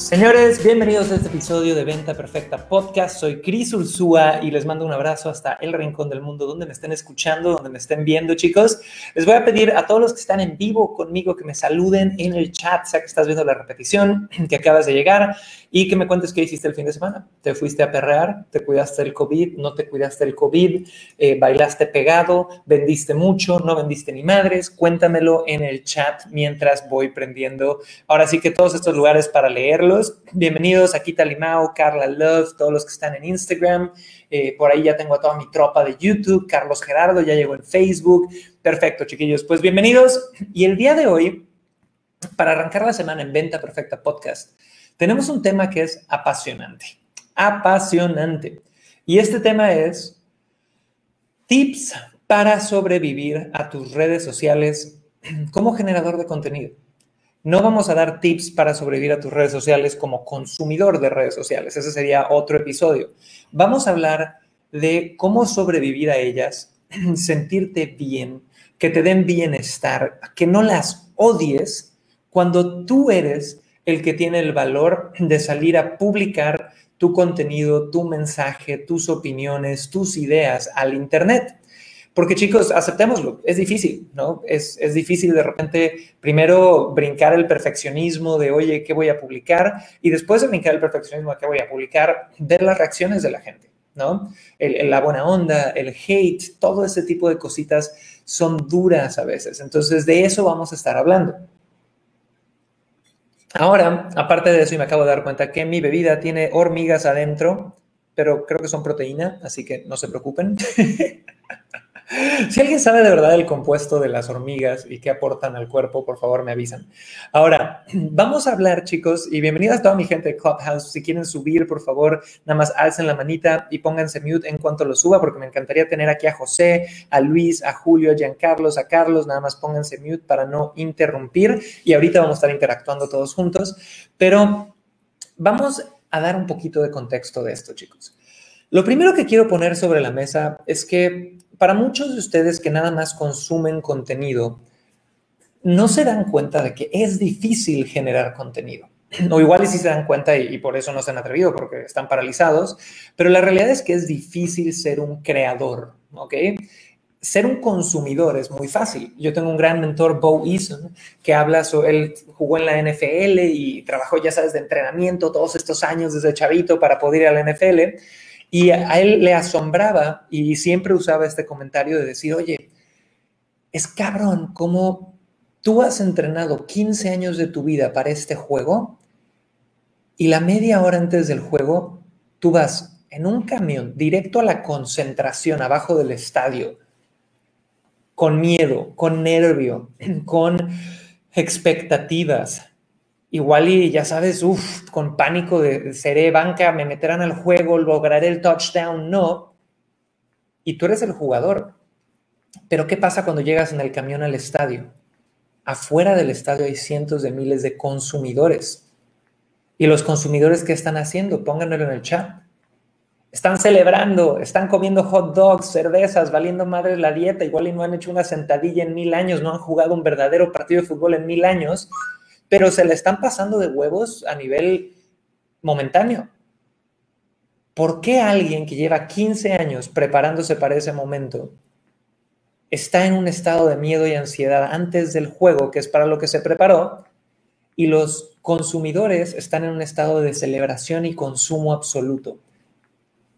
Señores, bienvenidos a este episodio de Venta Perfecta Podcast. Soy Cris Ursúa y les mando un abrazo hasta el rincón del mundo donde me estén escuchando, donde me estén viendo, chicos. Les voy a pedir a todos los que están en vivo conmigo que me saluden en el chat, sea que estás viendo la repetición, que acabas de llegar y que me cuentes qué hiciste el fin de semana. ¿Te fuiste a perrear? ¿Te cuidaste del COVID? ¿No te cuidaste del COVID? Eh, ¿Bailaste pegado? ¿Vendiste mucho? ¿No vendiste ni madres? Cuéntamelo en el chat mientras voy prendiendo. Ahora sí que todos estos lugares para Bienvenidos aquí Talimao, Carla Love, todos los que están en Instagram. Eh, por ahí ya tengo a toda mi tropa de YouTube. Carlos Gerardo ya llegó en Facebook. Perfecto, chiquillos. Pues bienvenidos. Y el día de hoy, para arrancar la semana en Venta Perfecta Podcast, tenemos un tema que es apasionante. Apasionante. Y este tema es tips para sobrevivir a tus redes sociales como generador de contenido. No vamos a dar tips para sobrevivir a tus redes sociales como consumidor de redes sociales. Ese sería otro episodio. Vamos a hablar de cómo sobrevivir a ellas, sentirte bien, que te den bienestar, que no las odies cuando tú eres el que tiene el valor de salir a publicar tu contenido, tu mensaje, tus opiniones, tus ideas al Internet. Porque chicos, aceptémoslo, es difícil, ¿no? Es, es, difícil de repente primero brincar el perfeccionismo de, oye, ¿qué voy a publicar? Y después de brincar el perfeccionismo qué voy a publicar, ver las reacciones de la gente, ¿no? El, la buena onda, el hate, todo ese tipo de cositas son duras a veces. Entonces, de eso vamos a estar hablando. Ahora, aparte de eso, y me acabo de dar cuenta que mi bebida tiene hormigas adentro, pero creo que son proteína, así que no se preocupen. Si alguien sabe de verdad el compuesto de las hormigas y qué aportan al cuerpo, por favor me avisan. Ahora, vamos a hablar, chicos, y bienvenidas a toda mi gente de Clubhouse. Si quieren subir, por favor, nada más alcen la manita y pónganse mute en cuanto lo suba, porque me encantaría tener aquí a José, a Luis, a Julio, a Giancarlos, a Carlos. Nada más pónganse mute para no interrumpir. Y ahorita vamos a estar interactuando todos juntos. Pero vamos a dar un poquito de contexto de esto, chicos. Lo primero que quiero poner sobre la mesa es que para muchos de ustedes que nada más consumen contenido, no se dan cuenta de que es difícil generar contenido. O igual y sí se dan cuenta y, por eso no se han atrevido, porque están paralizados, pero la realidad es que es difícil ser un creador, ¿ok? Ser un consumidor es muy fácil. Yo tengo un gran mentor, Bo Eason, que habla sobre, él jugó en la NFL y trabajó, ya sabes, de entrenamiento todos estos años desde chavito para poder ir a la NFL. Y a él le asombraba y siempre usaba este comentario de decir, oye, es cabrón cómo tú has entrenado 15 años de tu vida para este juego y la media hora antes del juego tú vas en un camión directo a la concentración abajo del estadio, con miedo, con nervio, con expectativas, igual y ya sabes, uff, con pánico de seré banca, me meterán al juego, lograré el touchdown, no. Y tú eres el jugador. Pero ¿qué pasa cuando llegas en el camión al estadio? Afuera del estadio hay cientos de miles de consumidores. ¿Y los consumidores qué están haciendo? Pónganmelo en el chat. Están celebrando, están comiendo hot dogs, cervezas, valiendo madre la dieta, igual y no han hecho una sentadilla en mil años, no han jugado un verdadero partido de fútbol en mil años, pero se le están pasando de huevos a nivel momentáneo. ¿Por qué alguien que lleva 15 años preparándose para ese momento está en un estado de miedo y ansiedad antes del juego, que es para lo que se preparó, y los consumidores están en un estado de celebración y consumo absoluto?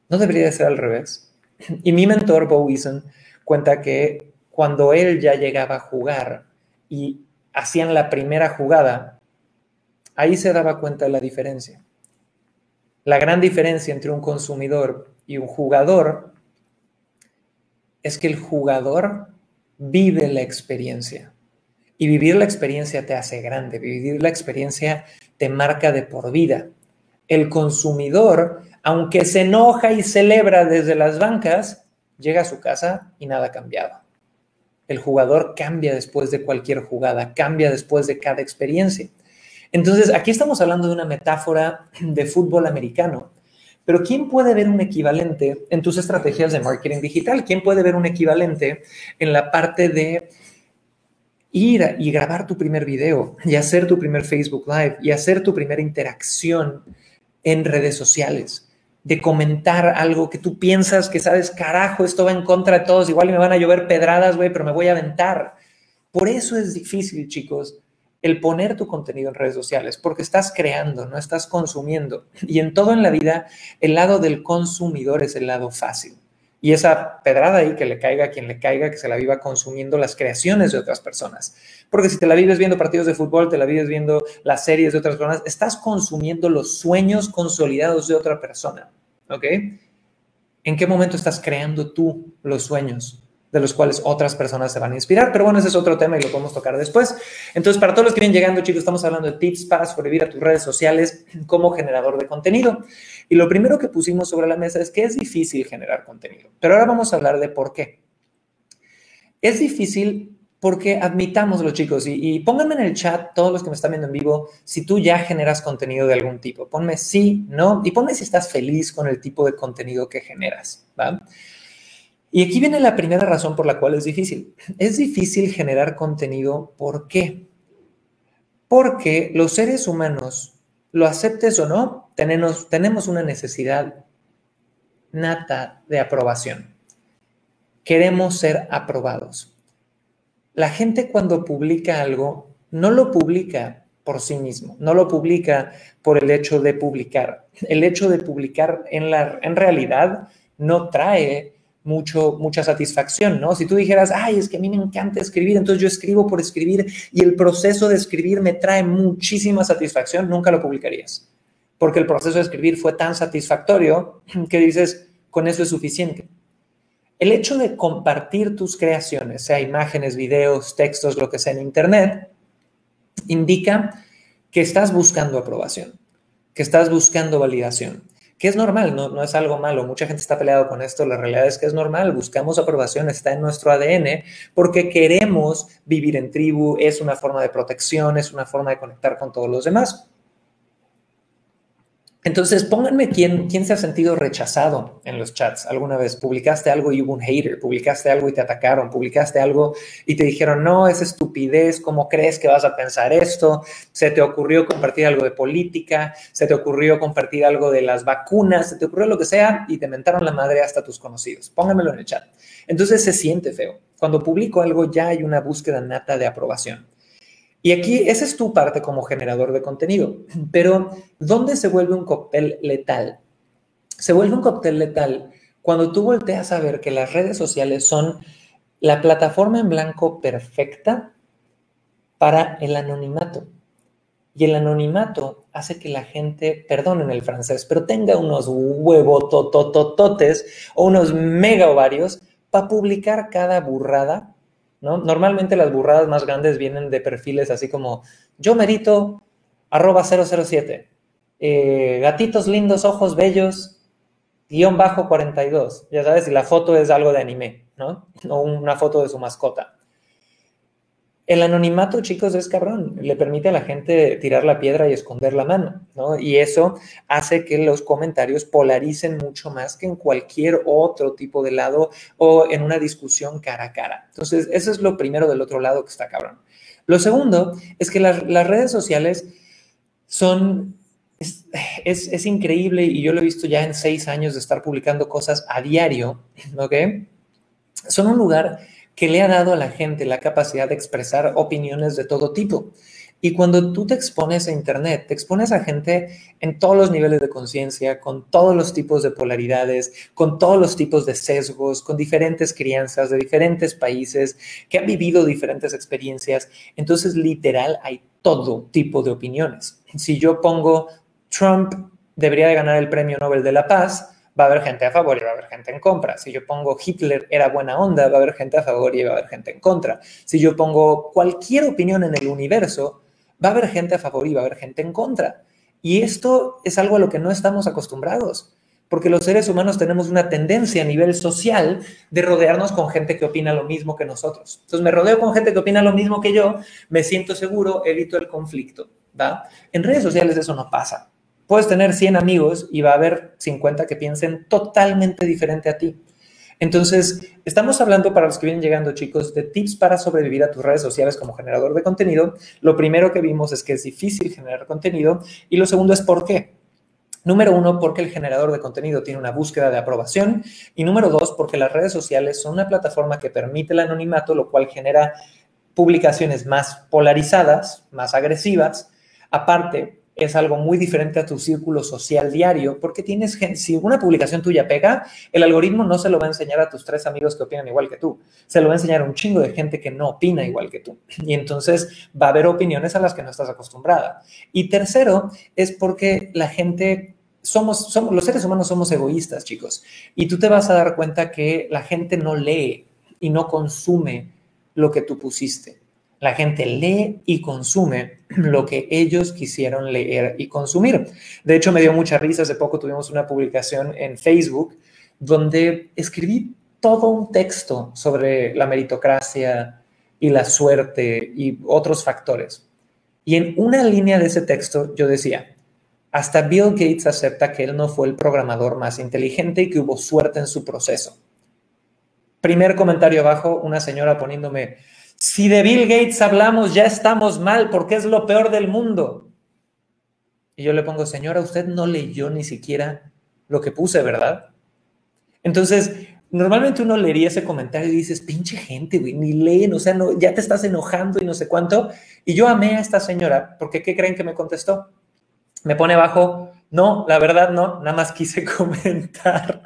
No debería ser al revés. Y mi mentor, Bo Eason, cuenta que cuando él ya llegaba a jugar y hacían la primera jugada, ahí se daba cuenta de la diferencia. La gran diferencia entre un consumidor y un jugador es que el jugador vive la experiencia. Y vivir la experiencia te hace grande, vivir la experiencia te marca de por vida. El consumidor, aunque se enoja y celebra desde las bancas, llega a su casa y nada cambiado. El jugador cambia después de cualquier jugada, cambia después de cada experiencia. Entonces, aquí estamos hablando de una metáfora de fútbol americano, pero ¿quién puede ver un equivalente en tus estrategias de marketing digital? ¿Quién puede ver un equivalente en la parte de ir y grabar tu primer video y hacer tu primer Facebook Live y hacer tu primera interacción en redes sociales? De comentar algo que tú piensas que sabes, carajo, esto va en contra de todos, igual me van a llover pedradas, güey, pero me voy a aventar. Por eso es difícil, chicos, el poner tu contenido en redes sociales, porque estás creando, no estás consumiendo. Y en todo en la vida, el lado del consumidor es el lado fácil. Y esa pedrada ahí que le caiga a quien le caiga, que se la viva consumiendo las creaciones de otras personas. Porque si te la vives viendo partidos de fútbol, te la vives viendo las series de otras personas, estás consumiendo los sueños consolidados de otra persona. ¿Ok? ¿En qué momento estás creando tú los sueños? De los cuales otras personas se van a inspirar. Pero bueno, ese es otro tema y lo podemos tocar después. Entonces, para todos los que vienen llegando, chicos, estamos hablando de tips para sobrevivir a tus redes sociales como generador de contenido. Y lo primero que pusimos sobre la mesa es que es difícil generar contenido. Pero ahora vamos a hablar de por qué. Es difícil porque admitámoslo, chicos, y, pónganme en el chat, todos los que me están viendo en vivo, si tú ya generas contenido de algún tipo. Ponme sí, no, y ponme si estás feliz con el tipo de contenido que generas, ¿va? Y aquí viene la primera razón por la cual es difícil. Es difícil generar contenido, ¿por qué? Porque los seres humanos, lo aceptes o no, tenemos, una necesidad nata de aprobación. Queremos ser aprobados. La gente cuando publica algo, no lo publica por sí mismo, no lo publica por el hecho de publicar. El hecho de publicar en, la, en realidad no trae mucho, mucha satisfacción, ¿no? Si tú dijeras, ay, es que a mí me encanta escribir, entonces yo escribo por escribir y el proceso de escribir me trae muchísima satisfacción, nunca lo publicarías. Porque el proceso de escribir fue tan satisfactorio que dices, con eso es suficiente. El hecho de compartir tus creaciones, sea imágenes, videos, textos, lo que sea en Internet, indica que estás buscando aprobación, que estás buscando validación que es normal, no, no es algo malo. Mucha gente está peleado con esto. La realidad es que es normal. Buscamos aprobación, está en nuestro ADN porque queremos vivir en tribu. Es una forma de protección, es una forma de conectar con todos los demás. Entonces, pónganme quién, quién se ha sentido rechazado en los chats alguna vez. Publicaste algo y hubo un hater, publicaste algo y te atacaron, publicaste algo y te dijeron, no, es estupidez, ¿cómo crees que vas a pensar esto? Se te ocurrió compartir algo de política, se te ocurrió compartir algo de las vacunas, se te ocurrió lo que sea y te mentaron la madre hasta tus conocidos. Pónganmelo en el chat. Entonces se siente feo. Cuando publico algo ya hay una búsqueda nata de aprobación. Y aquí, esa es tu parte como generador de contenido. Pero, ¿dónde se vuelve un cóctel letal? Se vuelve un cóctel letal cuando tú volteas a ver que las redes sociales son la plataforma en blanco perfecta para el anonimato. Y el anonimato hace que la gente, perdonen el francés, pero tenga unos huevototototes o unos mega ovarios para publicar cada burrada Normalmente las burradas más grandes vienen de perfiles así como yo merito arroba 007, eh, gatitos lindos, ojos bellos, guion bajo 42, ya sabes, y la foto es algo de anime, ¿no? O una foto de su mascota. El anonimato, chicos, es cabrón. Le permite a la gente tirar la piedra y esconder la mano, ¿no? Y eso hace que los comentarios polaricen mucho más que en cualquier otro tipo de lado o en una discusión cara a cara. Entonces, eso es lo primero del otro lado que está cabrón. Lo segundo es que las, redes sociales son es, es, increíble y yo lo he visto ya en seis años de estar publicando cosas a diario, ¿ok? Son un lugar que le ha dado a la gente la capacidad de expresar opiniones de todo tipo. Y cuando tú te expones a Internet, te expones a gente en todos los niveles de conciencia, con todos los tipos de polaridades, con todos los tipos de sesgos, con diferentes crianzas de diferentes países, que han vivido diferentes experiencias. Entonces, literal, hay todo tipo de opiniones. Si yo pongo Trump debería de ganar el Premio Nobel de la Paz, va a haber gente a favor y va a haber gente en contra. Si yo pongo Hitler era buena onda, va a haber gente a favor y va a haber gente en contra. Si yo pongo cualquier opinión en el universo, va a haber gente a favor y va a haber gente en contra. Y esto es algo a lo que no estamos acostumbrados, porque los seres humanos tenemos una tendencia a nivel social de rodearnos con gente que opina lo mismo que nosotros. Entonces me rodeo con gente que opina lo mismo que yo, me siento seguro, evito el conflicto, ¿va? En redes sociales eso no pasa. Puedes tener 100 amigos y va a haber 50 que piensen totalmente diferente a ti. Entonces, estamos hablando para los que vienen llegando, chicos, de tips para sobrevivir a tus redes sociales como generador de contenido. Lo primero que vimos es que es difícil generar contenido y lo segundo es por qué. Número uno, porque el generador de contenido tiene una búsqueda de aprobación. Y número dos, porque las redes sociales son una plataforma que permite el anonimato, lo cual genera publicaciones más polarizadas, más agresivas. Aparte, es algo muy diferente a tu círculo social diario, porque tienes si una publicación tuya pega, el algoritmo no se lo va a enseñar a tus tres amigos que opinan igual que tú, se lo va a enseñar a un chingo de gente que no opina igual que tú. Y entonces va a haber opiniones a las que no estás acostumbrada. Y tercero, es porque la gente somos, somos, los seres humanos somos egoístas, chicos. Y tú te vas a dar cuenta que la gente no lee y no consume lo que tú pusiste. La gente lee y consume lo que ellos quisieron leer y consumir. De hecho, me dio mucha risa. Hace poco tuvimos una publicación en Facebook donde escribí todo un texto sobre la meritocracia y la suerte y otros factores. Y en una línea de ese texto yo decía, hasta Bill Gates acepta que él no fue el programador más inteligente y que hubo suerte en su proceso. Primer comentario abajo, una señora poniéndome, si de Bill Gates hablamos, ya estamos mal porque es lo peor del mundo. Y yo le pongo, señora, usted no leyó ni siquiera lo que puse, ¿verdad? Entonces, normalmente uno leería ese comentario y dices, pinche gente, güey, ni leen, o sea, no, ya te estás enojando y no sé cuánto. Y yo amé a esta señora porque, ¿qué creen que me contestó? Me pone abajo, no, la verdad no, nada más quise comentar.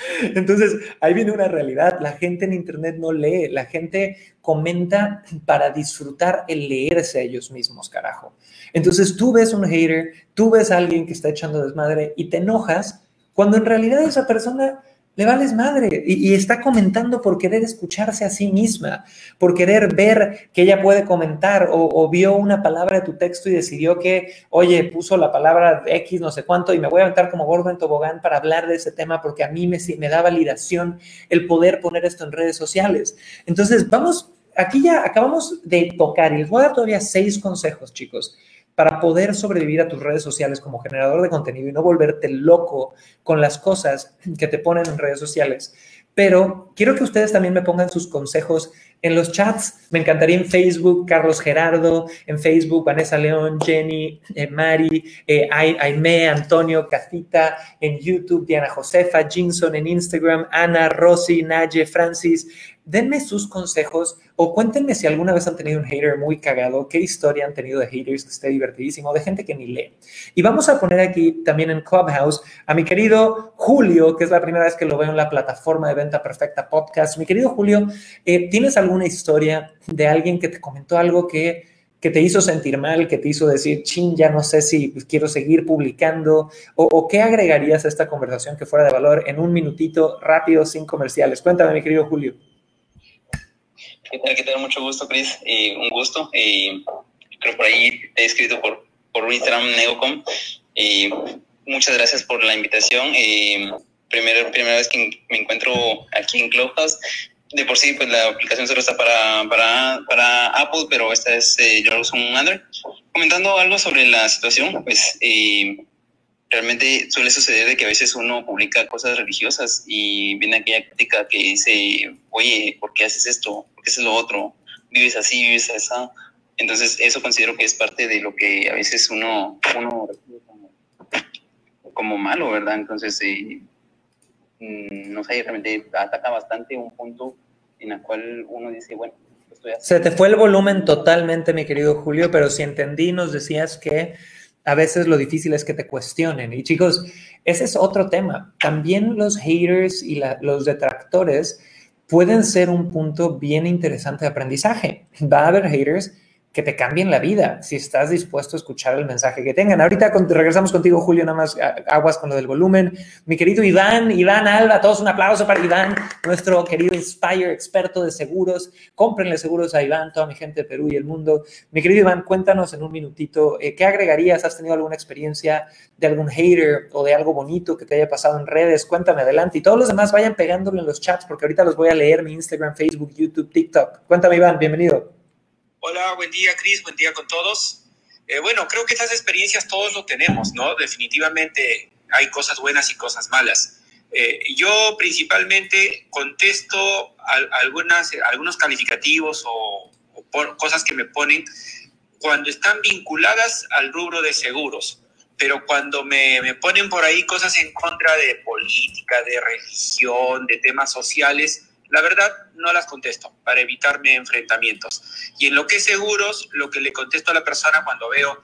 Entonces, ahí viene una realidad. La gente en Internet no lee, la gente comenta para disfrutar el leerse a ellos mismos, carajo. Entonces, tú ves un hater, tú ves a alguien que está echando desmadre y te enojas cuando en realidad esa persona le vales madre y, está comentando por querer escucharse a sí misma, por querer ver que ella puede comentar o, vio una palabra de tu texto y decidió que, oye, puso la palabra X no sé cuánto y me voy a aventar como gordo en tobogán para hablar de ese tema porque a mí me, me da validación el poder poner esto en redes sociales. Entonces, vamos, aquí ya acabamos de tocar y les voy a dar todavía seis consejos, chicos para poder sobrevivir a tus redes sociales como generador de contenido y no volverte loco con las cosas que te ponen en redes sociales. Pero quiero que ustedes también me pongan sus consejos en los chats. Me encantaría en Facebook, Carlos Gerardo, en Facebook, Vanessa León, Jenny, eh, Mari, eh, Aime, Antonio, Cacita, en YouTube, Diana Josefa, Jinson, en Instagram, Ana, Rosy, Naye, Francis, denme sus consejos o cuéntenme si alguna vez han tenido un hater muy cagado, qué historia han tenido de haters que esté divertidísimo, de gente que ni lee. Y vamos a poner aquí también en Clubhouse a mi querido Julio, que es la primera vez que lo veo en la plataforma de Venta Perfecta Podcast. Mi querido Julio, eh, ¿tienes alguna historia de alguien que te comentó algo que que te hizo sentir mal, que te hizo decir, chin, ya no sé si quiero seguir publicando, o, qué agregarías a esta conversación que fuera de valor en un minutito rápido, sin comerciales. Cuéntame, mi querido Julio. ¿Qué tal? Mucho gusto, Chris. Eh, un gusto. Eh, creo por ahí te he escrito por, por Instagram, Negocom. y muchas gracias por la invitación. primera, primera vez que me encuentro aquí en Clubhouse. De por sí, pues la aplicación solo está para, para, para Apple, pero esta es, eh, yo uso un Android. Comentando algo sobre la situación, pues realmente suele suceder de que a veces uno publica cosas religiosas y viene aquella crítica que dice, oye, ¿por qué haces esto? ¿Por qué haces lo otro? ¿Vives así? ¿Vives así? Entonces, eso considero que es parte de lo que a veces uno, uno como, como malo, ¿verdad? Entonces, eh, mm, no sé, realmente ataca bastante un punto en el cual uno dice, bueno, estoy Se te fue el volumen totalmente, mi querido Julio, pero si entendí, nos decías que a veces lo difícil es que te cuestionen. Y chicos, ese es otro tema. También los haters y los detractores pueden ser un punto bien interesante de aprendizaje. Va a haber haters, que te cambien la vida si estás dispuesto a escuchar el mensaje que tengan. Ahorita regresamos contigo, Julio, nada más aguas con lo del volumen. Mi querido Iván, Iván Alba, todos un aplauso para Iván, nuestro querido Inspire, experto de seguros. Cómprenle seguros a Iván, toda mi gente de Perú y el mundo. Mi querido Iván, cuéntanos en un minutito, eh, ¿qué agregarías? ¿Has tenido alguna experiencia de algún hater o de algo bonito que te haya pasado en redes? Cuéntame adelante. Y todos los demás vayan pegándolo en los chats porque ahorita los voy a leer, mi Instagram, Facebook, YouTube, TikTok. Cuéntame, Iván, bienvenido. Hola, buen día, Cris, buen día con todos. Eh, bueno, creo que estas experiencias todos lo tenemos, ¿no? Definitivamente hay cosas buenas y cosas malas. Eh, yo principalmente contesto algunas, algunos calificativos o, cosas que me ponen cuando están vinculadas al rubro de seguros, pero cuando me ponen por ahí cosas en contra de política, de religión, de temas sociales, la verdad, no las contesto para evitarme enfrentamientos. Y en lo que es seguros, lo que le contesto a la persona cuando veo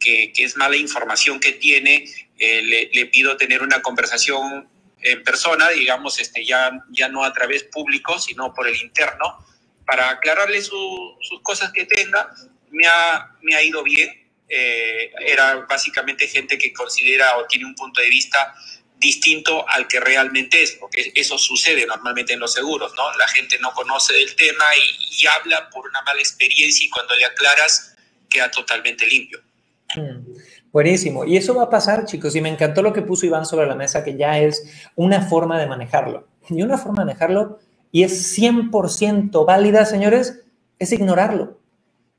que, es mala información que tiene, eh, le, pido tener una conversación en persona, digamos, este, ya, ya no a través público, sino por el interno, para aclararle sus cosas que tenga. Me ha, me ha ido bien. Eh, era básicamente gente que considera o tiene un punto de vista distinto al que realmente es, porque eso sucede normalmente en los seguros, ¿no? La gente no conoce del tema y, habla por una mala experiencia y cuando le aclaras queda totalmente limpio. Hmm. Buenísimo. Y eso va a pasar, chicos. Y me encantó lo que puso Iván sobre la mesa, que ya es una forma de manejarlo. Y una forma de manejarlo, y es 100% válida, señores, es ignorarlo.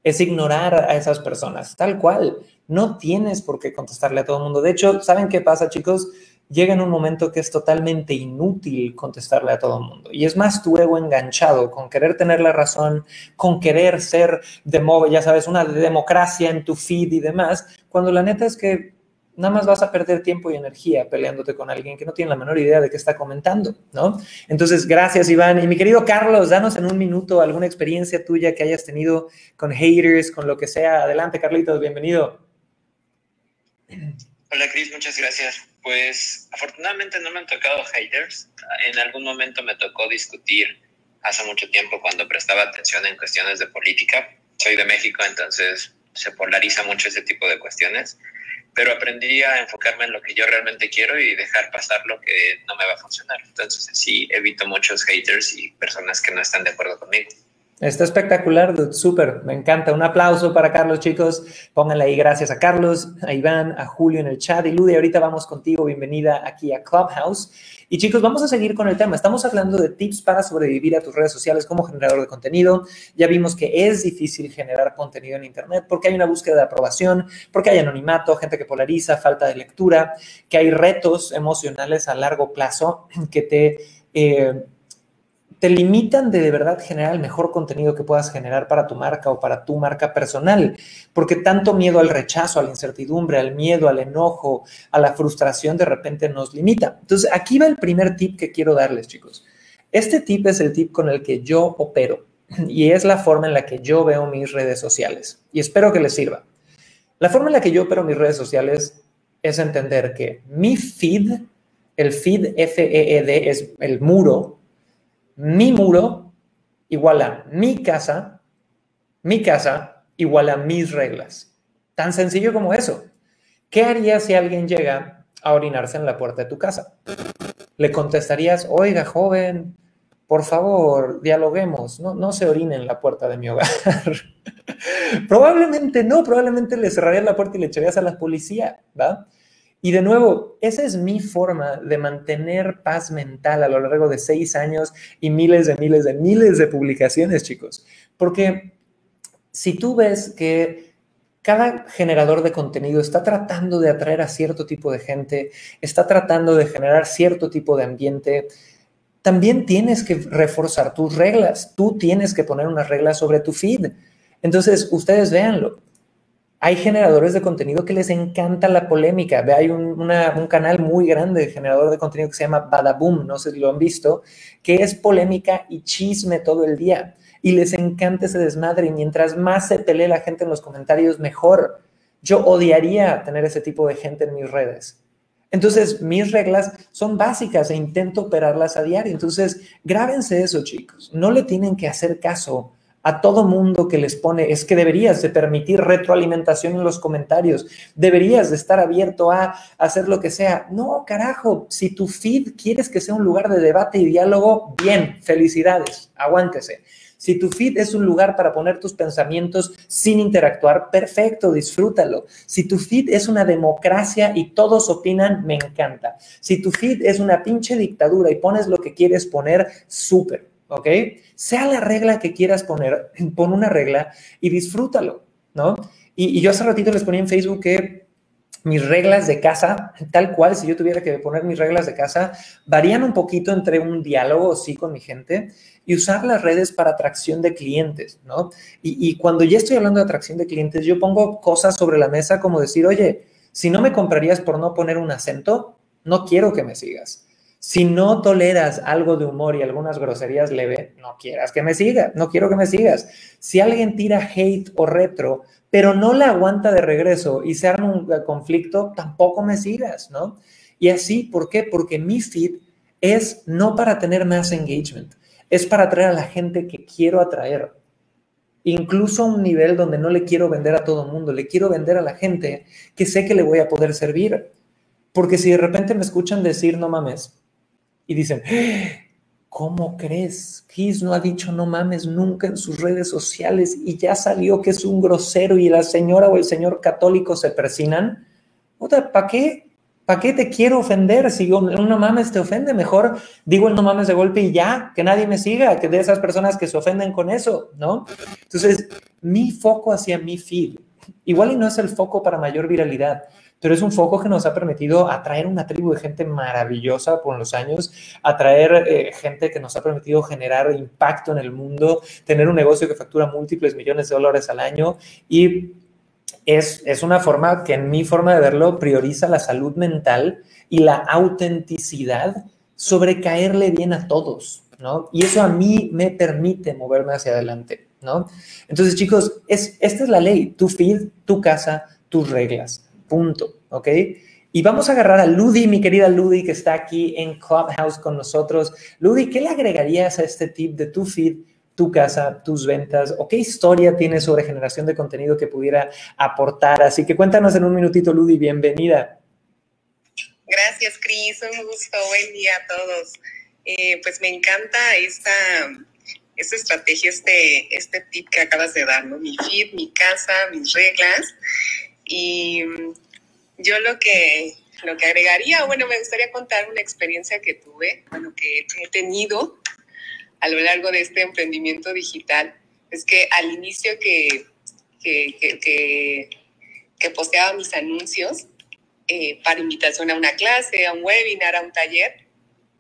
Es ignorar a esas personas, tal cual. No tienes por qué contestarle a todo el mundo. De hecho, ¿saben qué pasa, chicos? Llega en un momento que es totalmente inútil contestarle a todo mundo. Y es más tu ego enganchado con querer tener la razón, con querer ser de modo, ya sabes, una democracia en tu feed y demás, cuando la neta es que nada más vas a perder tiempo y energía peleándote con alguien que no tiene la menor idea de qué está comentando, ¿no? Entonces, gracias, Iván. Y mi querido Carlos, danos en un minuto alguna experiencia tuya que hayas tenido con haters, con lo que sea. Adelante, Carlitos, bienvenido. Hola, Cris, muchas gracias. Pues afortunadamente no me han tocado haters. En algún momento me tocó discutir hace mucho tiempo cuando prestaba atención en cuestiones de política. Soy de México, entonces se polariza mucho ese tipo de cuestiones. Pero aprendí a enfocarme en lo que yo realmente quiero y dejar pasar lo que no me va a funcionar. Entonces sí, evito muchos haters y personas que no están de acuerdo conmigo. Está espectacular. Súper. Me encanta. Un aplauso para Carlos, chicos. Pónganle ahí gracias a Carlos, a Iván, a Julio en el chat. Y Lude, ahorita vamos contigo. Bienvenida aquí a Clubhouse. Y chicos, vamos a seguir con el tema. Estamos hablando de tips para sobrevivir a tus redes sociales como generador de contenido. Ya vimos que es difícil generar contenido en Internet porque hay una búsqueda de aprobación, porque hay anonimato, gente que polariza, falta de lectura, que hay retos emocionales a largo plazo que te... Eh, te limitan de de verdad generar el mejor contenido que puedas generar para tu marca o para tu marca personal, porque tanto miedo al rechazo, a la incertidumbre, al miedo, al enojo, a la frustración de repente nos limita. Entonces, aquí va el primer tip que quiero darles, chicos. Este tip es el tip con el que yo opero y es la forma en la que yo veo mis redes sociales y espero que les sirva. La forma en la que yo opero mis redes sociales es entender que mi feed, el feed F-E-E-D es el muro mi muro igual a mi casa, mi casa igual a mis reglas. Tan sencillo como eso. ¿Qué harías si alguien llega a orinarse en la puerta de tu casa? Le contestarías, oiga, joven, por favor, dialoguemos, no, no se orine en la puerta de mi hogar. probablemente no, probablemente le cerrarías la puerta y le echarías a la policía, ¿va? Y de nuevo, esa es mi forma de mantener paz mental a lo largo de seis años y miles de miles de miles de publicaciones, chicos. Porque si tú ves que cada generador de contenido está tratando de atraer a cierto tipo de gente, está tratando de generar cierto tipo de ambiente, también tienes que reforzar tus reglas. Tú tienes que poner unas reglas sobre tu feed. Entonces, ustedes véanlo hay generadores de contenido que les encanta la polémica. Hay un, canal muy grande de generador de contenido que se llama Badaboom, no sé si lo han visto, que es polémica y chisme todo el día. Y les encanta ese desmadre. Y mientras más se pelee la gente en los comentarios, mejor. Yo odiaría tener ese tipo de gente en mis redes. Entonces, mis reglas son básicas e intento operarlas a diario. Entonces, grábense eso, chicos. No le tienen que hacer caso a todo mundo que les pone, es que deberías de permitir retroalimentación en los comentarios, deberías de estar abierto a hacer lo que sea. No, carajo, si tu feed quieres que sea un lugar de debate y diálogo, bien, felicidades, aguántese. Si tu feed es un lugar para poner tus pensamientos sin interactuar, perfecto, disfrútalo. Si tu feed es una democracia y todos opinan, me encanta. Si tu feed es una pinche dictadura y pones lo que quieres poner, súper. ¿Ok? Sea la regla que quieras poner, pon una regla y disfrútalo, ¿no? Y, yo hace ratito les ponía en Facebook que mis reglas de casa, tal cual, si yo tuviera que poner mis reglas de casa, varían un poquito entre un diálogo, sí, con mi gente y usar las redes para atracción de clientes, ¿no? Y, y cuando ya estoy hablando de atracción de clientes, yo pongo cosas sobre la mesa como decir, oye, si no me comprarías por no poner un acento, no quiero que me sigas. Si no toleras algo de humor y algunas groserías leve, no quieras que me sigas, no quiero que me sigas. Si alguien tira hate o retro, pero no la aguanta de regreso y se arma un conflicto, tampoco me sigas, ¿no? Y así, ¿por qué? Porque mi feed es no para tener más engagement, es para atraer a la gente que quiero atraer. Incluso a un nivel donde no le quiero vender a todo el mundo, le quiero vender a la gente que sé que le voy a poder servir. Porque si de repente me escuchan decir, no mames, y dicen, ¿cómo crees? Kiss no ha dicho no mames nunca en sus redes sociales y ya salió que es un grosero y la señora o el señor católico se persinan. ¿Para qué? ¿Para qué te quiero ofender? Si un no mames te ofende, mejor digo el no mames de golpe y ya, que nadie me siga, que de esas personas que se ofenden con eso, ¿no? Entonces, mi foco hacia mi feed, igual y no es el foco para mayor viralidad, pero es un foco que nos ha permitido atraer una tribu de gente maravillosa por los años, atraer eh, gente que nos ha permitido generar impacto en el mundo, tener un negocio que factura múltiples millones de dólares al año y es, es una forma que en mi forma de verlo prioriza la salud mental y la autenticidad sobre caerle bien a todos, ¿no? Y eso a mí me permite moverme hacia adelante, ¿no? Entonces, chicos, es, esta es la ley, tu feed, tu casa, tus reglas. Punto, ¿ok? Y vamos a agarrar a Ludi, mi querida Ludi, que está aquí en Clubhouse con nosotros. Ludi, ¿qué le agregarías a este tip de tu feed, tu casa, tus ventas? ¿O qué historia tienes sobre generación de contenido que pudiera aportar? Así que cuéntanos en un minutito, Ludi, bienvenida. Gracias, Cris. Un gusto. Buen día a todos. Eh, pues me encanta esta, estrategia, este, este tip que acabas de dar, ¿no? Mi feed, mi casa, mis reglas. Y mm, yo lo que, lo que agregaría, bueno, me gustaría contar una experiencia que tuve, bueno, que he tenido a lo largo de este emprendimiento digital. Es que al inicio que, que, que, posteaba mis anuncios eh, para invitación a una clase, a un webinar, a un taller,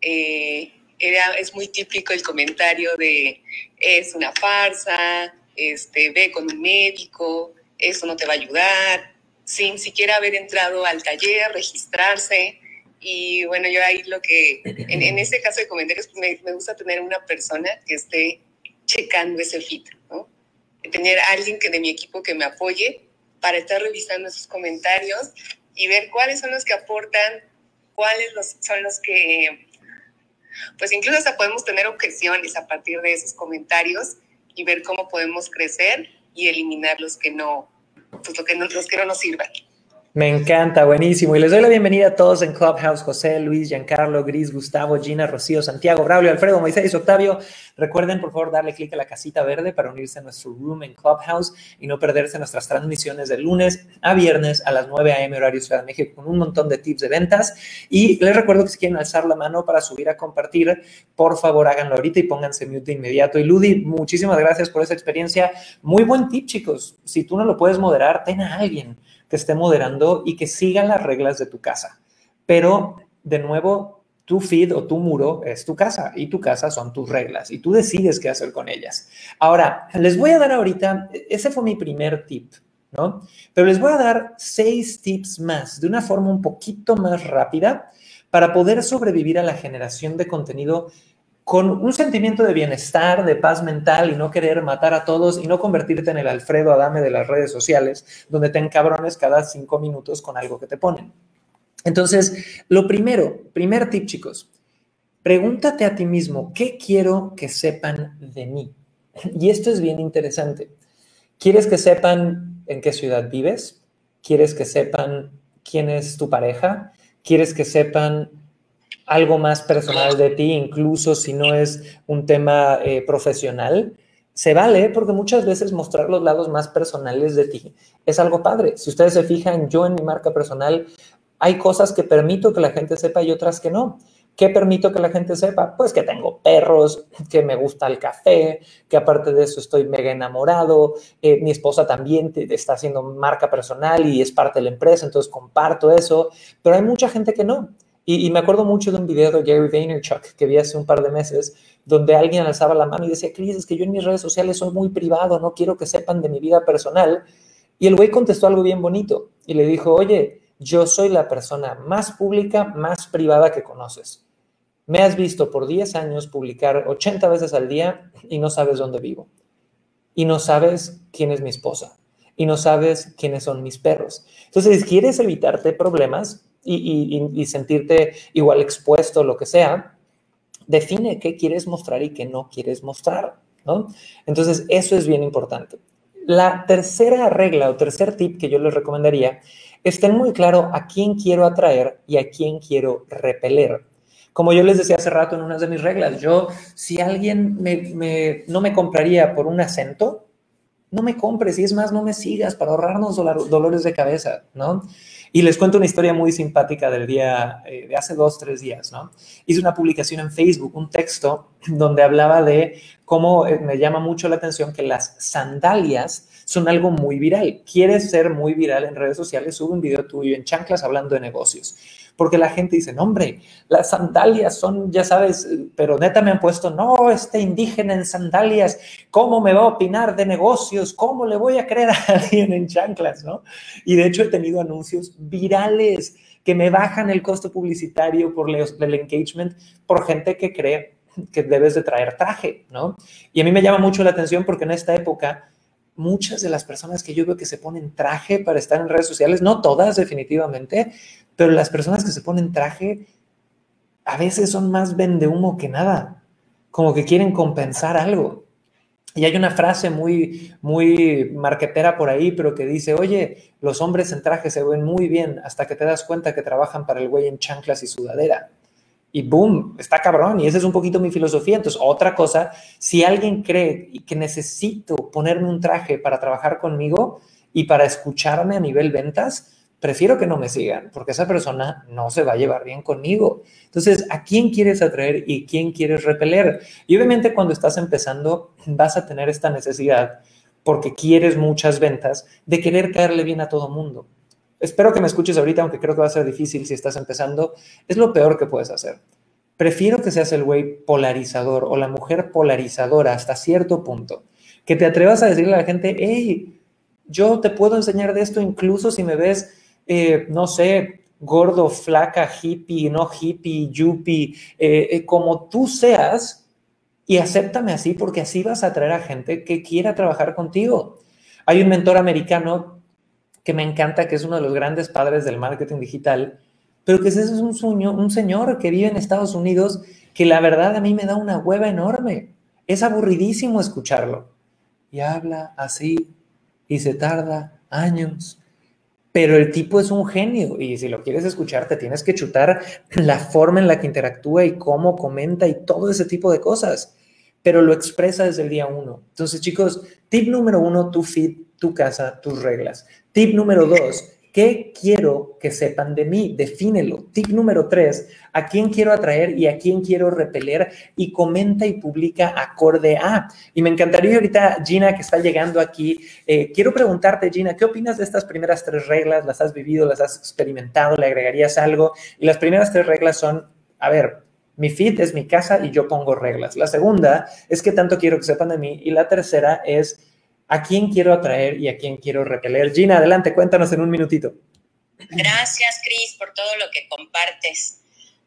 eh, era, es muy típico el comentario de es una farsa, este, ve con un médico, eso no te va a ayudar, sin siquiera haber entrado al taller, registrarse. Y bueno, yo ahí lo que, en, en este caso de comentarios, pues me, me, gusta tener una persona que esté checando ese fit, ¿no? Tener alguien que de mi equipo que me apoye para estar revisando esos comentarios y ver cuáles son los que aportan, cuáles los, son los que, pues incluso hasta podemos tener objeciones a partir de esos comentarios y ver cómo podemos crecer y eliminar los que no, pues lo que no, los que no nos sirvan. Me encanta, buenísimo. Y les doy la bienvenida a todos en Clubhouse, José, Luis, Giancarlo, Gris, Gustavo, Gina, Rocío, Santiago, Braulio, Alfredo, Moisés, Octavio. Recuerden, por favor, darle clic a la casita verde para unirse a nuestro room en Clubhouse y no perderse nuestras transmisiones de lunes a viernes a las 9 a.m. horario Ciudad de México con un montón de tips de ventas. Y les recuerdo que si quieren alzar la mano para subir a compartir, por favor, háganlo ahorita y pónganse mute de inmediato. Y Ludi, muchísimas gracias por esa experiencia. Muy buen tip, chicos. Si tú no lo puedes moderar, ten a alguien que esté moderando y que siga las reglas de tu casa. Pero, de nuevo, tu feed o tu muro es tu casa y tu casa son tus reglas y tú decides qué hacer con ellas. Ahora, les voy a dar ahorita, ese fue mi primer tip, ¿no? Pero les voy a dar seis tips más de una forma un poquito más rápida para poder sobrevivir a la generación de contenido con un sentimiento de bienestar, de paz mental y no querer matar a todos y no convertirte en el Alfredo Adame de las redes sociales, donde te encabrones cada cinco minutos con algo que te ponen. Entonces, lo primero, primer tip, chicos, pregúntate a ti mismo, ¿qué quiero que sepan de mí? Y esto es bien interesante. ¿Quieres que sepan en qué ciudad vives? ¿Quieres que sepan quién es tu pareja? ¿Quieres que sepan algo más personal de ti, incluso si no es un tema eh, profesional? Se vale porque muchas veces mostrar los lados más personales de ti es algo padre. Si ustedes se fijan, yo en mi marca personal hay cosas que permito que la gente sepa y otras que no. ¿Qué permito que la gente sepa? Pues que tengo perros, que me gusta el café, que aparte de eso estoy mega enamorado. Eh, mi esposa también está haciendo marca personal y es parte de la empresa, entonces comparto eso. Pero hay mucha gente que no. Y, me acuerdo mucho de un video de Gary Vaynerchuk que vi hace un par de meses, donde alguien alzaba la mano y decía, Cris, es que yo en mis redes sociales soy muy privado, no quiero que sepan de mi vida personal. Y el güey contestó algo bien bonito y le dijo, oye, yo soy la persona más pública, más privada que conoces. Me has visto por 10 años publicar 80 veces al día y no sabes dónde vivo. Y no sabes quién es mi esposa. Y no sabes quiénes son mis perros. Entonces, ¿quieres evitarte problemas y, sentirte igual expuesto, lo que sea? Define qué quieres mostrar y qué no quieres mostrar. ¿no? Entonces, eso es bien importante. La tercera regla o tercer tip que yo les recomendaría es tener muy claro a quién quiero atraer y a quién quiero repeler. Como yo les decía hace rato en una de mis reglas, yo, si alguien no me compraría por un acento, no me compres y es más, no me sigas para ahorrarnos dolores de cabeza, ¿no? Y les cuento una historia muy simpática del día, eh, de hace dos, tres días, ¿no? Hice una publicación en Facebook, un texto donde hablaba de cómo eh, me llama mucho la atención que las sandalias son algo muy viral. Quieres ser muy viral en redes sociales, sube un video tuyo en chanclas hablando de negocios porque la gente dice, no, hombre, las sandalias son, ya sabes, pero neta me han puesto, no, este indígena en sandalias, ¿cómo me va a opinar de negocios? ¿Cómo le voy a creer a alguien en chanclas? ¿no? Y de hecho he tenido anuncios virales que me bajan el costo publicitario por el engagement por gente que cree que debes de traer traje, ¿no? Y a mí me llama mucho la atención porque en esta época muchas de las personas que yo veo que se ponen traje para estar en redes sociales, no todas definitivamente, pero las personas que se ponen traje a veces son más vende humo que nada, como que quieren compensar algo. Y hay una frase muy, muy marquetera por ahí, pero que dice, oye, los hombres en traje se ven muy bien hasta que te das cuenta que trabajan para el güey en chanclas y sudadera. Y boom, está cabrón. Y esa es un poquito mi filosofía. Entonces, otra cosa, si alguien cree que necesito ponerme un traje para trabajar conmigo y para escucharme a nivel ventas, prefiero que no me sigan, porque esa persona no se va a llevar bien conmigo. Entonces, ¿a quién quieres atraer y quién quieres repeler? Y obviamente cuando estás empezando, vas a tener esta necesidad, porque quieres muchas ventas, de querer caerle bien a todo mundo. Espero que me escuches ahorita, aunque creo que va a ser difícil si estás empezando. Es lo peor que puedes hacer. Prefiero que seas el güey polarizador o la mujer polarizadora hasta cierto punto. Que te atrevas a decirle a la gente, hey, yo te puedo enseñar de esto incluso si me ves eh, no sé, gordo, flaca, hippie, no hippie, yuppie, eh, eh, como tú seas, y acéptame así porque así vas a atraer a gente que quiera trabajar contigo. Hay un mentor americano que me encanta, que es uno de los grandes padres del marketing digital, pero que ese es un, sueño, un señor que vive en Estados Unidos que la verdad a mí me da una hueva enorme. Es aburridísimo escucharlo. Y habla así y se tarda años pero el tipo es un genio y si lo quieres escuchar te tienes que chutar la forma en la que interactúa y cómo comenta y todo ese tipo de cosas, pero lo expresa desde el día uno. Entonces chicos, tip número uno, tu feed, tu casa, tus reglas. Tip número dos, ¿Qué quiero que sepan de mí? Defínelo. Tip número tres, ¿a quién quiero atraer y a quién quiero repeler? Y comenta y publica acorde a. Y me encantaría ahorita, Gina, que está llegando aquí, eh, quiero preguntarte, Gina, ¿qué opinas de estas primeras tres reglas? ¿Las has vivido? ¿Las has experimentado? ¿Le agregarías algo? Y las primeras tres reglas son, a ver, mi feed es mi casa y yo pongo reglas. La segunda es que tanto quiero que sepan de mí. Y la tercera es a quién quiero atraer y a quién quiero repeler. Gina, adelante, cuéntanos en un minutito. Gracias, Cris, por todo lo que compartes.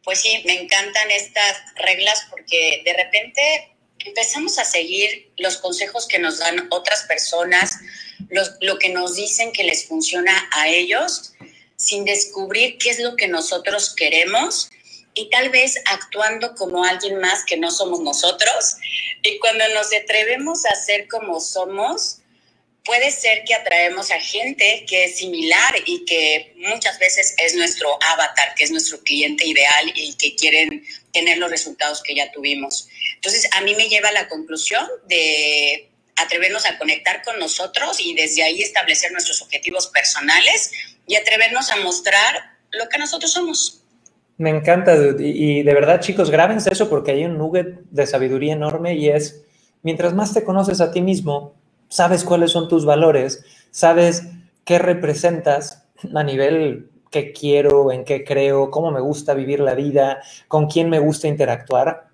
Pues sí, me encantan estas reglas porque de repente empezamos a seguir los consejos que nos dan otras personas, lo que nos dicen que les funciona a ellos, sin descubrir qué es lo que nosotros queremos y tal vez actuando como alguien más que no somos nosotros. Y cuando nos atrevemos a ser como somos, puede ser que atraemos a gente que es similar y que muchas veces es nuestro avatar, que es nuestro cliente ideal y que quieren tener los resultados que ya tuvimos. Entonces, a mí me lleva a la conclusión de atrevernos a conectar con nosotros y desde ahí establecer nuestros objetivos personales y atrevernos a mostrar lo que nosotros somos. Me encanta, Y, de verdad, chicos, grábense eso porque hay un nugget de sabiduría enorme y es, mientras más te conoces a ti mismo, sabes cuáles son tus valores, sabes qué representas a nivel qué quiero, en qué creo, cómo me gusta vivir la vida, con quién me gusta interactuar,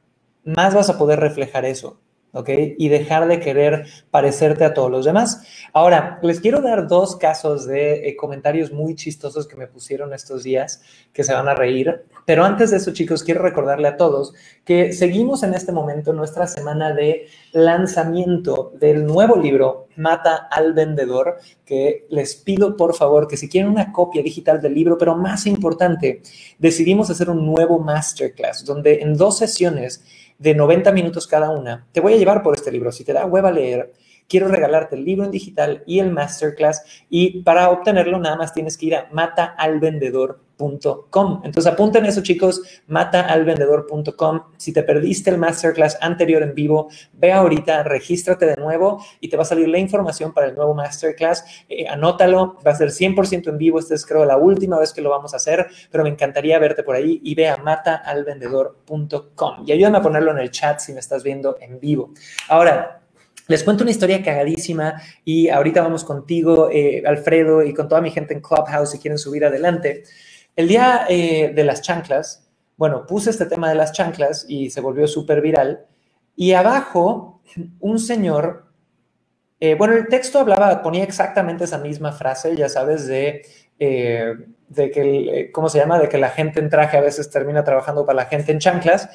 más vas a poder reflejar eso. ¿Ok? Y dejar de querer parecerte a todos los demás. Ahora, les quiero dar dos casos de eh, comentarios muy chistosos que me pusieron estos días, que se van a reír. Pero antes de eso, chicos, quiero recordarle a todos que seguimos en este momento nuestra semana de lanzamiento del nuevo libro Mata al Vendedor, que les pido por favor que si quieren una copia digital del libro, pero más importante, decidimos hacer un nuevo masterclass, donde en dos sesiones de 90 minutos cada una, te voy a llevar por este libro. Si te da hueva leer, quiero regalarte el libro en digital y el masterclass y para obtenerlo nada más tienes que ir a mataalvendedor.com. Entonces apunten eso chicos, mataalvendedor.com. Si te perdiste el masterclass anterior en vivo, ve ahorita, regístrate de nuevo y te va a salir la información para el nuevo masterclass. Eh, anótalo, va a ser 100% en vivo. Esta es creo la última vez que lo vamos a hacer, pero me encantaría verte por ahí y ve a mataalvendedor.com. Y ayúdame a ponerlo en el chat si me estás viendo en vivo. Ahora, les cuento una historia cagadísima y ahorita vamos contigo, eh, Alfredo, y con toda mi gente en Clubhouse si quieren subir adelante. El día eh, de las chanclas, bueno, puse este tema de las chanclas y se volvió súper viral. Y abajo, un señor, eh, bueno, el texto hablaba, ponía exactamente esa misma frase, ya sabes, de, de que, ¿cómo se llama? De que la gente en traje a veces termina trabajando para la gente en chanclas.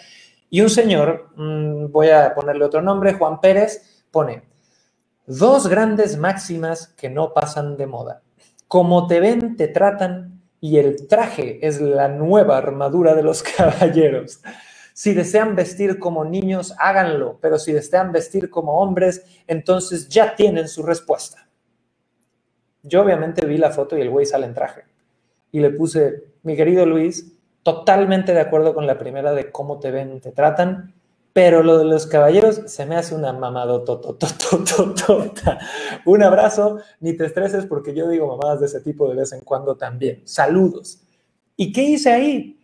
Y un señor, mm, voy a ponerle otro nombre, Juan Pérez, pone dos grandes máximas que no pasan de moda. Como te ven, te tratan y el traje es la nueva armadura de los caballeros. Si desean vestir como niños, háganlo, pero si desean vestir como hombres, entonces ya tienen su respuesta. Yo obviamente vi la foto y el güey sale en traje. Y le puse, mi querido Luis, totalmente de acuerdo con la primera de cómo te ven, te tratan, pero lo de los caballeros se me hace una mamadototototota. Un abrazo, ni te estreses porque yo digo mamadas de ese tipo de vez en cuando también. Saludos. ¿Y qué hice ahí?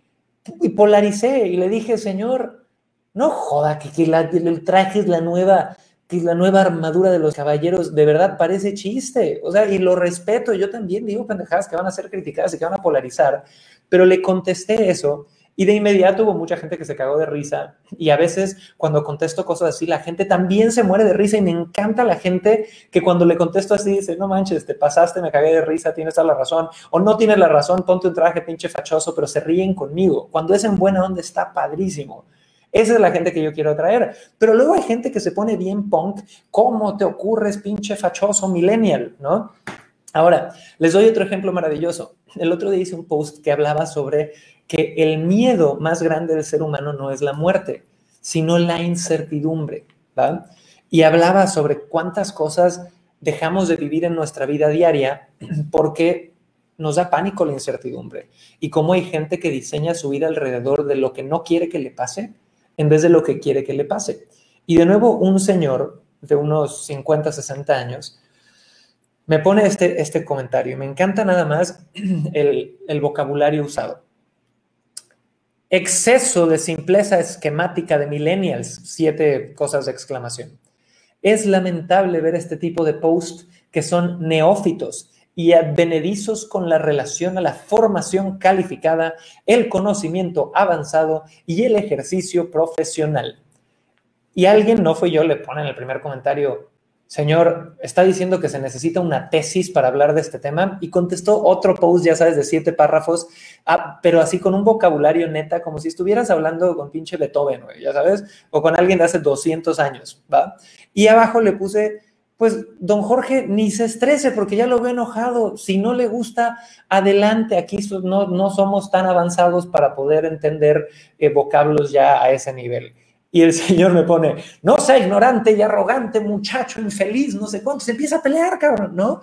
Y polaricé y le dije, señor, no joda que, el traje es la nueva, que es la nueva armadura de los caballeros, de verdad parece chiste. O sea, y lo respeto, yo también digo pendejadas que van a ser criticadas y que van a polarizar, pero le contesté eso y de inmediato hubo mucha gente que se cagó de risa. Y a veces cuando contesto cosas así, la gente también se muere de risa. Y me encanta la gente que cuando le contesto así dice, no manches, te pasaste, me cagué de risa, tienes la razón. O no tienes la razón, ponte un traje pinche fachoso, pero se ríen conmigo. Cuando es en buena onda está padrísimo. Esa es la gente que yo quiero atraer. Pero luego hay gente que se pone bien punk. ¿Cómo te ocurres, pinche fachoso millennial? ¿No? Ahora, les doy otro ejemplo maravilloso. El otro día hice un post que hablaba sobre que el miedo más grande del ser humano no es la muerte, sino la incertidumbre. Y hablaba sobre cuántas cosas dejamos de vivir en nuestra vida diaria porque nos da pánico la incertidumbre. Y cómo hay gente que diseña su vida alrededor de lo que no quiere que le pase en vez de lo que quiere que le pase. Y de nuevo, un señor de unos 50, 60 años me pone este, este comentario. Me encanta nada más el, el vocabulario usado. Exceso de simpleza esquemática de millennials, siete cosas de exclamación. Es lamentable ver este tipo de posts que son neófitos y advenedizos con la relación a la formación calificada, el conocimiento avanzado y el ejercicio profesional. Y alguien, no fue yo, le pone en el primer comentario, señor, está diciendo que se necesita una tesis para hablar de este tema y contestó otro post, ya sabes, de siete párrafos, ah, pero así con un vocabulario neta, como si estuvieras hablando con pinche Beethoven, ya sabes, o con alguien de hace 200 años, ¿va? Y abajo le puse, pues don Jorge ni se estrese porque ya lo veo enojado. Si no le gusta, adelante. Aquí no, no somos tan avanzados para poder entender eh, vocablos ya a ese nivel. Y el Señor me pone, no sea ignorante y arrogante, muchacho infeliz, no sé cuánto. Se empieza a pelear, cabrón, ¿no?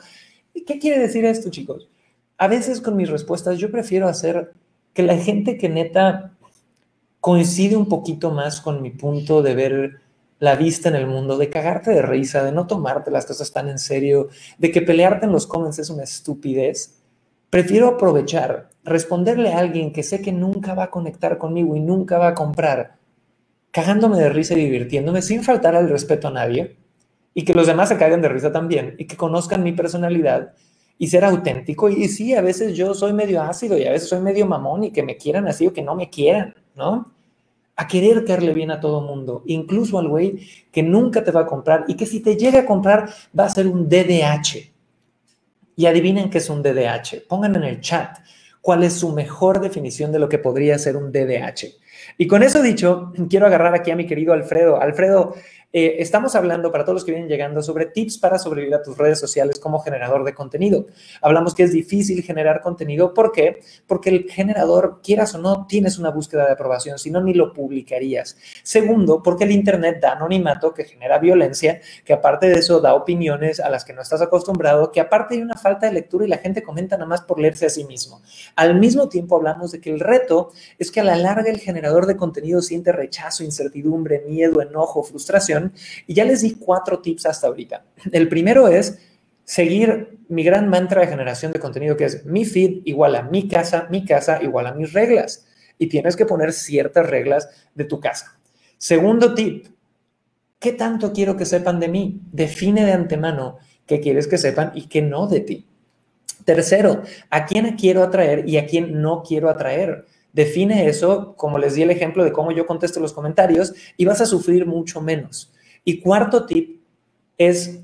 ¿Y qué quiere decir esto, chicos? A veces con mis respuestas yo prefiero hacer que la gente que neta coincide un poquito más con mi punto de ver la vista en el mundo, de cagarte de risa, de no tomarte las cosas tan en serio, de que pelearte en los comments es una estupidez, prefiero aprovechar, responderle a alguien que sé que nunca va a conectar conmigo y nunca va a comprar, cagándome de risa y divirtiéndome sin faltar al respeto a nadie, y que los demás se caigan de risa también, y que conozcan mi personalidad y ser auténtico. Y sí, a veces yo soy medio ácido y a veces soy medio mamón y que me quieran así o que no me quieran, ¿no? a querer caerle bien a todo mundo, incluso al güey que nunca te va a comprar y que si te llega a comprar va a ser un DDH. Y adivinen qué es un DDH. Pongan en el chat cuál es su mejor definición de lo que podría ser un DDH. Y con eso dicho, quiero agarrar aquí a mi querido Alfredo. Alfredo, eh, estamos hablando para todos los que vienen llegando sobre tips para sobrevivir a tus redes sociales como generador de contenido. Hablamos que es difícil generar contenido. ¿Por qué? Porque el generador, quieras o no, tienes una búsqueda de aprobación, si no, ni lo publicarías. Segundo, porque el Internet da anonimato que genera violencia, que aparte de eso da opiniones a las que no estás acostumbrado, que aparte hay una falta de lectura y la gente comenta nada más por leerse a sí mismo. Al mismo tiempo hablamos de que el reto es que a la larga el generador de contenido siente rechazo, incertidumbre, miedo, enojo, frustración y ya les di cuatro tips hasta ahorita. El primero es seguir mi gran mantra de generación de contenido que es mi feed igual a mi casa, mi casa igual a mis reglas. Y tienes que poner ciertas reglas de tu casa. Segundo tip, ¿qué tanto quiero que sepan de mí? Define de antemano qué quieres que sepan y qué no de ti. Tercero, ¿a quién quiero atraer y a quién no quiero atraer? Define eso, como les di el ejemplo de cómo yo contesto los comentarios, y vas a sufrir mucho menos. Y cuarto tip es,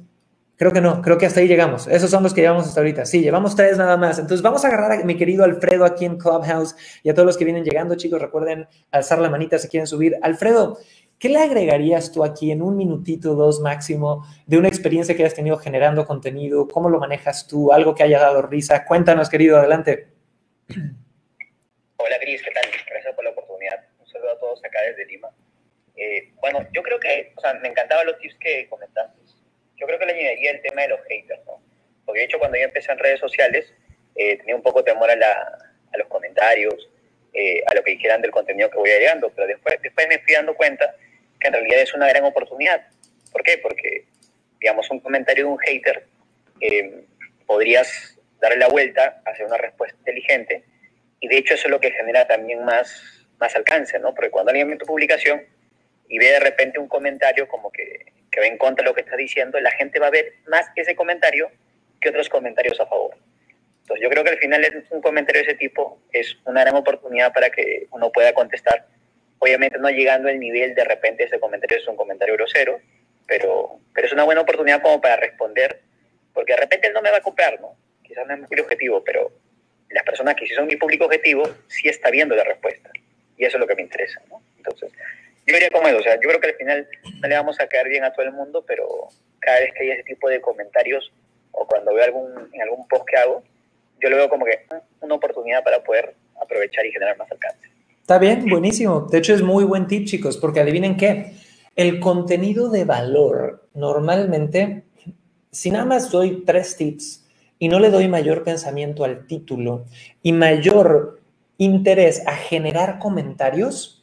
creo que no, creo que hasta ahí llegamos. Esos son los que llevamos hasta ahorita. Sí, llevamos tres nada más. Entonces vamos a agarrar a mi querido Alfredo aquí en Clubhouse y a todos los que vienen llegando, chicos, recuerden alzar la manita si quieren subir. Alfredo, ¿qué le agregarías tú aquí en un minutito, dos máximo, de una experiencia que hayas tenido generando contenido? ¿Cómo lo manejas tú? ¿Algo que haya dado risa? Cuéntanos, querido, adelante. Hola Cris, ¿qué tal? Gracias por la oportunidad. Un saludo a todos acá desde Lima. Eh, bueno, yo creo que, o sea, me encantaban los tips que comentaste. Yo creo que le añadiría el tema de los haters, ¿no? Porque de hecho cuando yo empecé en redes sociales eh, tenía un poco temor a, la, a los comentarios, eh, a lo que dijeran del contenido que voy agregando, pero después, después me fui dando cuenta que en realidad es una gran oportunidad. ¿Por qué? Porque, digamos, un comentario de un hater podrías darle la vuelta, hacer una respuesta inteligente y de hecho eso es lo que genera también más, más alcance, ¿no? Porque cuando alguien ve tu publicación y ve de repente un comentario como que, que va en contra de lo que estás diciendo, la gente va a ver más ese comentario que otros comentarios a favor. Entonces yo creo que al final un comentario de ese tipo es una gran oportunidad para que uno pueda contestar. Obviamente no llegando al nivel de repente ese comentario es un comentario grosero, pero, pero es una buena oportunidad como para responder, porque de repente él no me va a comprar, ¿no? Quizás no es muy objetivo, pero las personas que sí son mi público objetivo, sí está viendo la respuesta. Y eso es lo que me interesa, ¿no? Entonces, yo diría como eso, o sea, yo creo que al final no le vamos a caer bien a todo el mundo, pero cada vez que hay ese tipo de comentarios o cuando veo algún, en algún post que hago, yo lo veo como que una oportunidad para poder aprovechar y generar más alcance. Está bien, buenísimo. De hecho, es muy buen tip, chicos, porque adivinen qué, el contenido de valor normalmente, si nada más doy tres tips y no le doy mayor pensamiento al título y mayor interés a generar comentarios,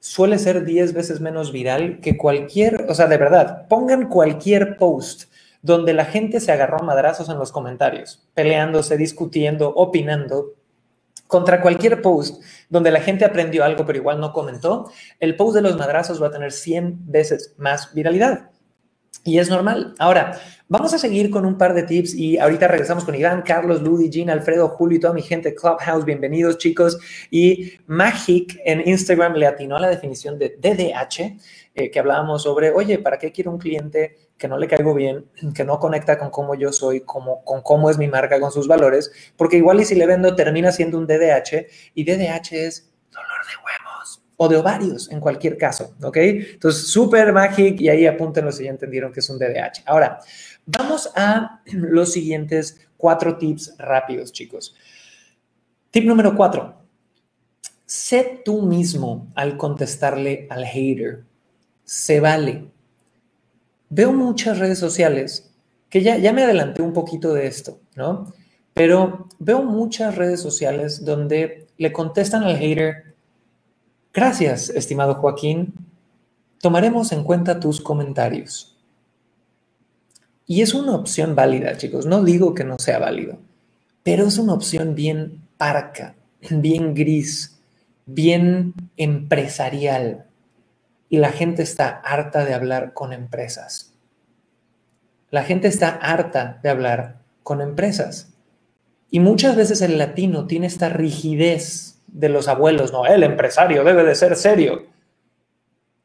suele ser 10 veces menos viral que cualquier, o sea, de verdad, pongan cualquier post donde la gente se agarró a madrazos en los comentarios, peleándose, discutiendo, opinando, contra cualquier post donde la gente aprendió algo pero igual no comentó, el post de los madrazos va a tener 100 veces más viralidad. Y es normal. Ahora, vamos a seguir con un par de tips y ahorita regresamos con Iván, Carlos, Ludi, Jean, Alfredo, Julio y toda mi gente Clubhouse. Bienvenidos, chicos. Y Magic en Instagram le atinó a la definición de DDH, eh, que hablábamos sobre, oye, ¿para qué quiero un cliente que no le caigo bien, que no conecta con cómo yo soy, como, con cómo es mi marca, con sus valores? Porque igual y si le vendo termina siendo un DDH y DDH es dolor de huevos o de ovarios en cualquier caso, ¿ok? Entonces, super magic y ahí apúntenlo si ya entendieron que es un DDH. Ahora, vamos a los siguientes cuatro tips rápidos, chicos. Tip número cuatro. Sé tú mismo al contestarle al hater. Se vale. Veo muchas redes sociales que ya, ya me adelanté un poquito de esto, ¿no? Pero veo muchas redes sociales donde le contestan al hater, gracias, estimado Joaquín, tomaremos en cuenta tus comentarios. Y es una opción válida, chicos, no digo que no sea válido, pero es una opción bien parca, bien gris, bien empresarial. Y la gente está harta de hablar con empresas. La gente está harta de hablar con empresas. Y muchas veces el latino tiene esta rigidez de los abuelos, no, el empresario debe de ser serio.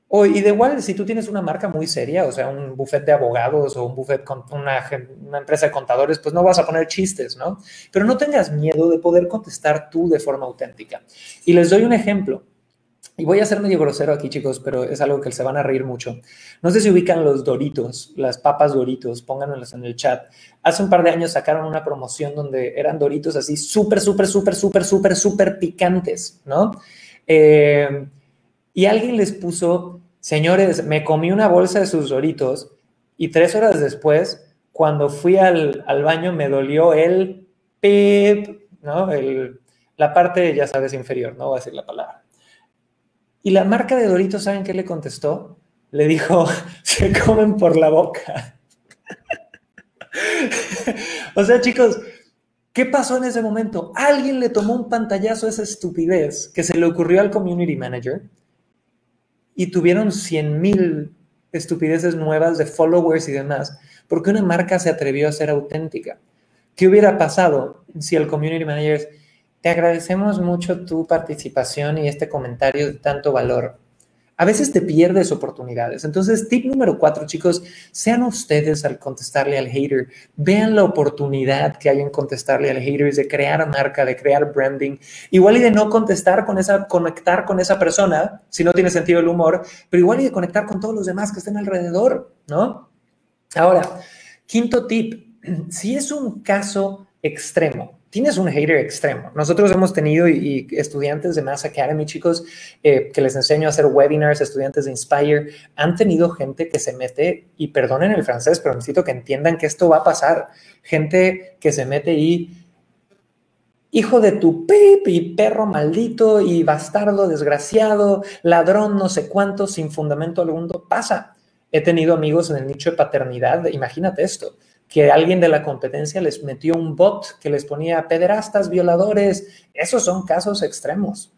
O, y de igual, si tú tienes una marca muy seria, o sea, un buffet de abogados o un buffet con una, una, empresa de contadores, pues no vas a poner chistes, ¿no? Pero no tengas miedo de poder contestar tú de forma auténtica. Y les doy un ejemplo. Y voy a ser medio grosero aquí, chicos, pero es algo que se van a reír mucho. No sé si ubican los Doritos, las papas Doritos, pónganmelas en el chat. Hace un par de años sacaron una promoción donde eran Doritos así súper, súper, súper, súper, súper, súper picantes, ¿no? Eh, y alguien les puso, señores, me comí una bolsa de sus Doritos y tres horas después, cuando fui al, al baño, me dolió el pip, ¿no? El, la parte, ya sabes, inferior, no voy a decir la palabra. Y la marca de Doritos, ¿saben qué le contestó? Le dijo, se comen por la boca. o sea, chicos, ¿qué pasó en ese momento? Alguien le tomó un pantallazo a esa estupidez que se le ocurrió al community manager y tuvieron 100 mil estupideces nuevas de followers y demás, porque una marca se atrevió a ser auténtica. ¿Qué hubiera pasado si el community manager te agradecemos mucho tu participación y este comentario de tanto valor. A veces te pierdes oportunidades. Entonces, tip número cuatro, chicos, sean ustedes al contestarle al hater. Vean la oportunidad que hay en contestarle al hater de crear marca, de crear branding. Igual y de no contestar con esa, conectar con esa persona, si no tiene sentido el humor, pero igual y de conectar con todos los demás que estén alrededor, ¿no? Ahora, quinto tip, si es un caso extremo, tienes un hater extremo. Nosotros hemos tenido y, estudiantes de Mass Academy, chicos, eh, que les enseño a hacer webinars, estudiantes de Inspire, han tenido gente que se mete, y perdonen el francés, pero necesito que entiendan que esto va a pasar. Gente que se mete y hijo de tu pip y perro maldito y bastardo desgraciado, ladrón no sé cuánto, sin fundamento alguno, pasa. He tenido amigos en el nicho de paternidad, imagínate esto, que alguien de la competencia les metió un bot que les ponía pederastas, violadores. Esos son casos extremos.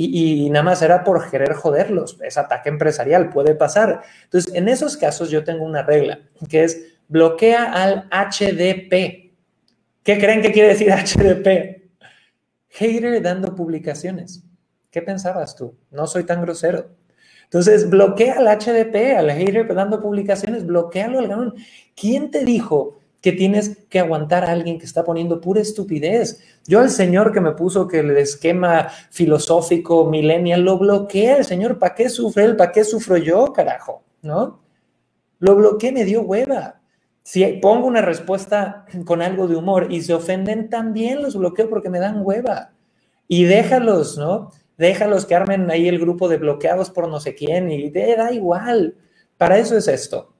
Y, nada más era por querer joderlos. Es ataque empresarial, puede pasar. Entonces, en esos casos yo tengo una regla, que es bloquea al HDP. ¿Qué creen que quiere decir HDP? Hater dando publicaciones. ¿Qué pensabas tú? No soy tan grosero. Entonces, bloquea al HDP, al hater dando publicaciones, bloquealo al ganón. ¿Quién te dijo que tienes que aguantar a alguien que está poniendo pura estupidez? Yo al señor que me puso que el esquema filosófico millennial lo bloqueé, el señor, ¿para qué sufre él? ¿Para qué sufro yo, carajo? ¿No? Lo bloqueé, me dio hueva. Si pongo una respuesta con algo de humor y se ofenden, también los bloqueo porque me dan hueva. Y déjalos, ¿no? Déjalos que armen ahí el grupo de bloqueados por no sé quién y de, da igual. Para eso es esto.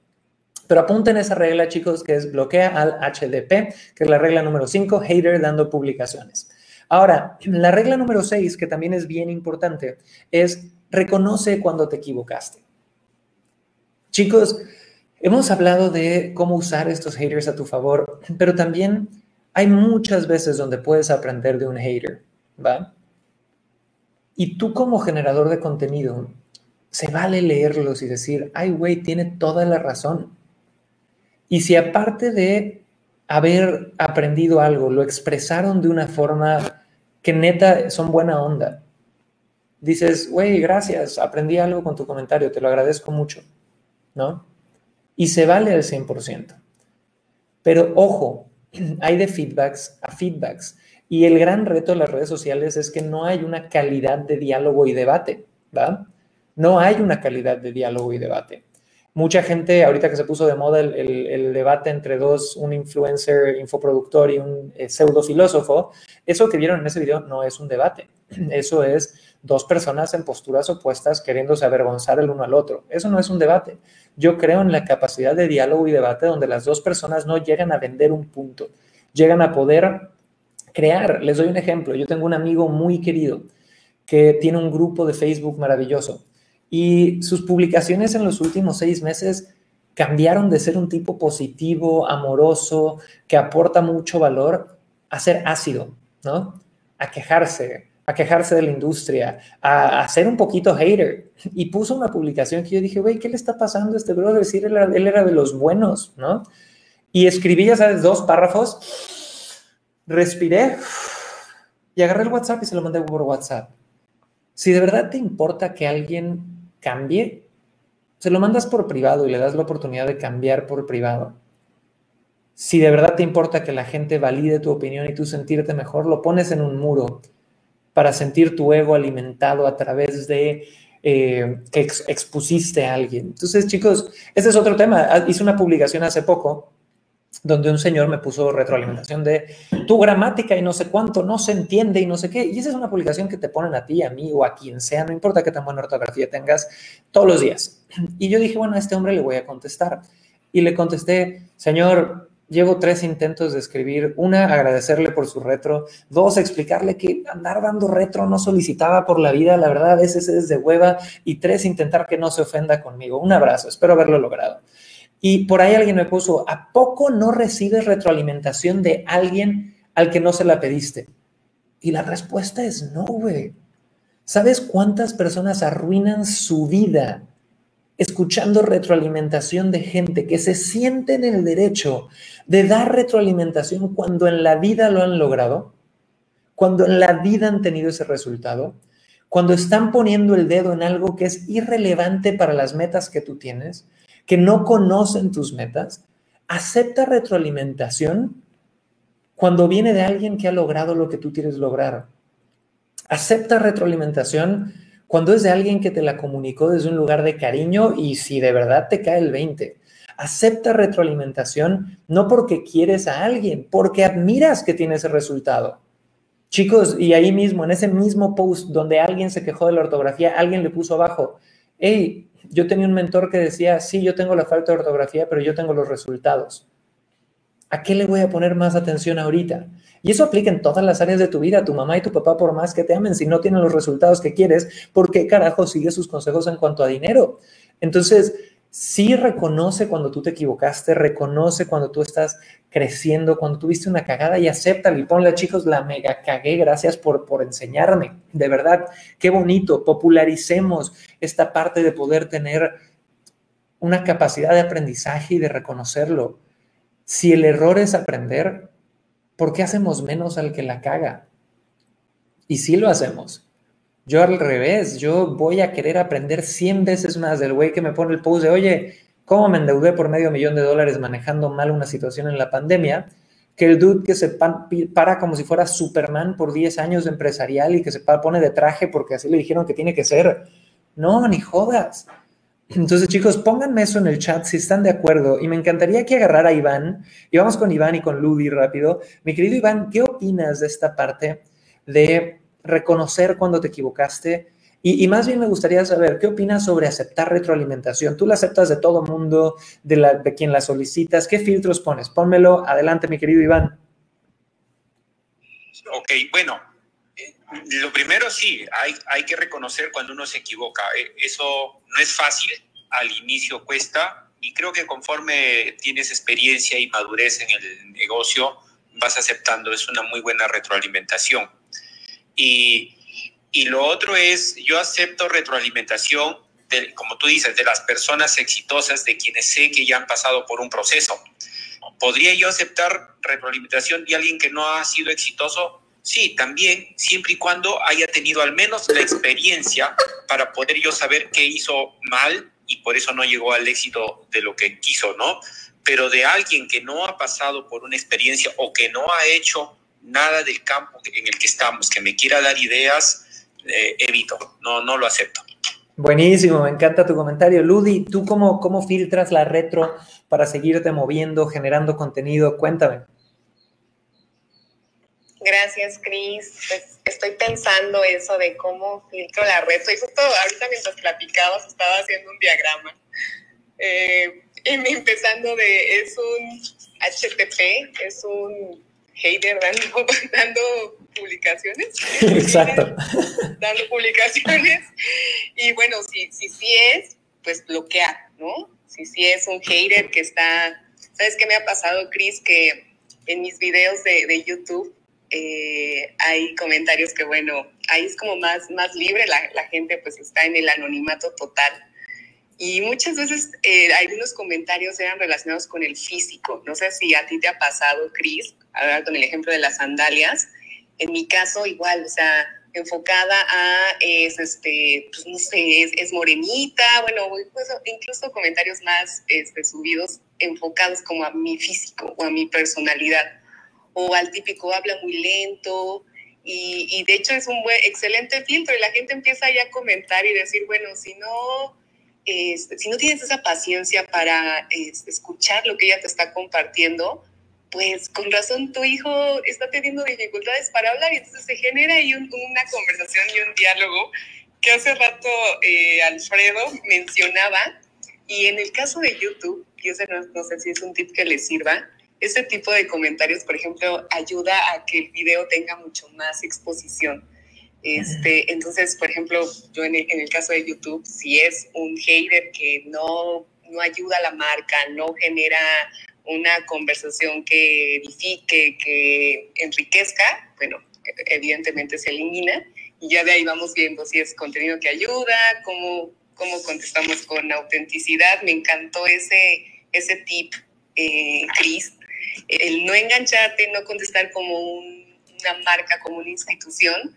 Pero apunten esa regla, chicos, que es bloquea al HDP, que es la regla número 5, hater dando publicaciones. Ahora, la regla número 6, que también es bien importante, es reconoce cuando te equivocaste. Chicos, hemos hablado de cómo usar estos haters a tu favor, pero también hay muchas veces donde puedes aprender de un hater, ¿va? Y tú como generador de contenido, se vale leerlos y decir, ay, güey, tiene toda la razón. Y si aparte de haber aprendido algo, lo expresaron de una forma que neta son buena onda, dices, güey, gracias, aprendí algo con tu comentario, te lo agradezco mucho, ¿no? Y se vale al 100%. Pero ojo, hay de feedbacks a feedbacks. Y el gran reto de las redes sociales es que no hay una calidad de diálogo y debate. ¿va? No hay una calidad de diálogo y debate. Mucha gente, ahorita que se puso de moda el, debate entre dos, un influencer, infoproductor y un eh, pseudo filósofo, eso que vieron en ese video no es un debate. Eso es dos personas en posturas opuestas queriéndose avergonzar el uno al otro. Eso no es un debate. Yo creo en la capacidad de diálogo y debate donde las dos personas no llegan a vender un punto, llegan a poder crear. Les doy un ejemplo. Yo tengo un amigo muy querido que tiene un grupo de Facebook maravilloso y sus publicaciones en los últimos seis meses cambiaron de ser un tipo positivo, amoroso, que aporta mucho valor, a ser ácido, ¿no? A quejarse, a quejarse de la industria, a, ser un poquito hater. Y puso una publicación que yo dije, güey, ¿qué le está pasando a este brother? Si él era, él era de los buenos, ¿no? Y escribí, ya sabes, dos párrafos, respiré y agarré el WhatsApp y se lo mandé por WhatsApp. Si de verdad te importa que alguien cambie, se lo mandas por privado y le das la oportunidad de cambiar por privado. Si de verdad te importa que la gente valide tu opinión y tú sentirte mejor, lo pones en un muro para sentir tu ego alimentado a través de eh, que expusiste a alguien. Entonces, chicos, ese es otro tema. Ah, hice una publicación hace poco donde un señor me puso retroalimentación de tu gramática y no sé cuánto, no se entiende y no sé qué. Y esa es una publicación que te ponen a ti, a mí o a quien sea, no importa qué tan buena ortografía tengas, todos los días. Y yo dije, bueno, a este hombre le voy a contestar. Y le contesté, señor, llevo tres intentos de escribir. Una, agradecerle por su retro. Dos, explicarle que andar dando retro no solicitaba por la vida, la verdad a veces es de hueva. Y tres, intentar que no se ofenda conmigo. Un abrazo, espero haberlo logrado. Y por ahí alguien me puso, ¿a poco no recibes retroalimentación de alguien al que no se la pediste? Y la respuesta es no, güey. ¿Sabes cuántas personas arruinan su vida escuchando retroalimentación de gente que se siente en el derecho de dar retroalimentación cuando en la vida lo han logrado? Cuando en la vida han tenido ese resultado? Cuando están poniendo el dedo en algo que es irrelevante para las metas que tú tienes? Que no conocen tus metas, acepta retroalimentación cuando viene de alguien que ha logrado lo que tú quieres lograr. Acepta retroalimentación cuando es de alguien que te la comunicó desde un lugar de cariño y si de verdad te cae el 20. Acepta retroalimentación no porque quieres a alguien, porque admiras que tiene ese resultado. Chicos, y ahí mismo, en ese mismo post donde alguien se quejó de la ortografía, alguien le puso abajo, hey, yo tenía un mentor que decía, sí, yo tengo la falta de ortografía, pero yo tengo los resultados. ¿A qué le voy a poner más atención ahorita? Y eso aplica en todas las áreas de tu vida. Tu mamá y tu papá, por más que te amen, si no tienen los resultados que quieres, ¿por qué carajo sigues sus consejos en cuanto a dinero? Entonces, sí reconoce cuando tú te equivocaste, reconoce cuando tú estás creciendo, cuando tuviste una cagada y acepta y ponle, chicos, la mega cagué, gracias por, por enseñarme. De verdad, qué bonito, popularicemos esta parte de poder tener una capacidad de aprendizaje y de reconocerlo. Si el error es aprender, ¿por qué hacemos menos al que la caga? Y sí lo hacemos. Yo al revés, yo voy a querer aprender 100 veces más del güey que me pone el post de, oye, ¿cómo me endeudé por medio millón de dólares manejando mal una situación en la pandemia? Que el dude que se para como si fuera Superman por 10 años de empresarial y que se pone de traje porque así le dijeron que tiene que ser. No, ni jodas. Entonces, chicos, pónganme eso en el chat si están de acuerdo. Y me encantaría que agarrara a Iván. Y vamos con Iván y con Ludi rápido. Mi querido Iván, ¿qué opinas de esta parte de reconocer cuando te equivocaste. Y, más bien me gustaría saber, ¿qué opinas sobre aceptar retroalimentación? ¿Tú la aceptas de todo mundo, de, la, de quien la solicitas? ¿Qué filtros pones? Pónmelo. Adelante, mi querido Iván. Ok, bueno, lo primero sí, hay, hay que reconocer cuando uno se equivoca. Eh, eso no es fácil, al inicio cuesta, y creo que conforme tienes experiencia y madurez en el negocio, vas aceptando. Es una muy buena retroalimentación. Y, y lo otro es, yo acepto retroalimentación, como tú dices, de las personas exitosas, de quienes sé que ya han pasado por un proceso. ¿Podría yo aceptar retroalimentación de alguien que no ha sido exitoso? Sí, también, siempre y cuando haya tenido al menos la experiencia para poder yo saber qué hizo mal y por eso no llegó al éxito de lo que quiso, ¿no? Pero de alguien que no ha pasado por una experiencia o que no ha hecho nada del campo en el que estamos, que me quiera dar ideas, eh, evito, no, no lo acepto. Buenísimo, me encanta tu comentario. Ludi, ¿tú cómo, cómo filtras la retro para seguirte moviendo, generando contenido? Cuéntame. Gracias, Cris. Pues estoy pensando eso de cómo filtro la retro. Y justo ahorita mientras platicabas estaba haciendo un diagrama. Eh, empezando de, es un HTTP, es un hater dando, dando publicaciones. Exacto. dando publicaciones. Y bueno, si, si sí es, pues bloquear, ¿no? Si sí es un hater que está... ¿Sabes qué me ha pasado, Chris? Que en mis videos de, de YouTube eh, hay comentarios que, bueno, ahí es como más, más libre, la, la gente pues está en el anonimato total. Y muchas veces eh, algunos comentarios eran relacionados con el físico. No sé si a ti te ha pasado, Chris, ahora con el ejemplo de las sandalias. En mi caso, igual, o sea, enfocada a, es, este, pues no sé, es, es morenita, bueno, pues, incluso comentarios más este, subidos enfocados como a mi físico o a mi personalidad. O al típico habla muy lento, y, de hecho es un buen, excelente filtro y la gente empieza ya a comentar y decir, bueno, si no, este, si no tienes esa paciencia para escuchar lo que ella te está compartiendo, pues con razón tu hijo está teniendo dificultades para hablar y entonces se genera ahí una conversación y un diálogo que hace rato eh, Alfredo mencionaba. Y en el caso de YouTube, y ese no, no, sé si es un tip que le sirva, ese tipo de comentarios, por ejemplo, ayuda a que el video tenga mucho más exposición. Este, entonces, por ejemplo, yo en el, en el caso de YouTube, si es un hater que no, no ayuda a la marca, no genera una conversación que edifique, que enriquezca, bueno, evidentemente se elimina y ya de ahí vamos viendo si es contenido que ayuda, cómo, cómo contestamos con autenticidad. Me encantó ese, ese tip, eh, Chris, el no engancharte, no contestar como un, una marca, como una institución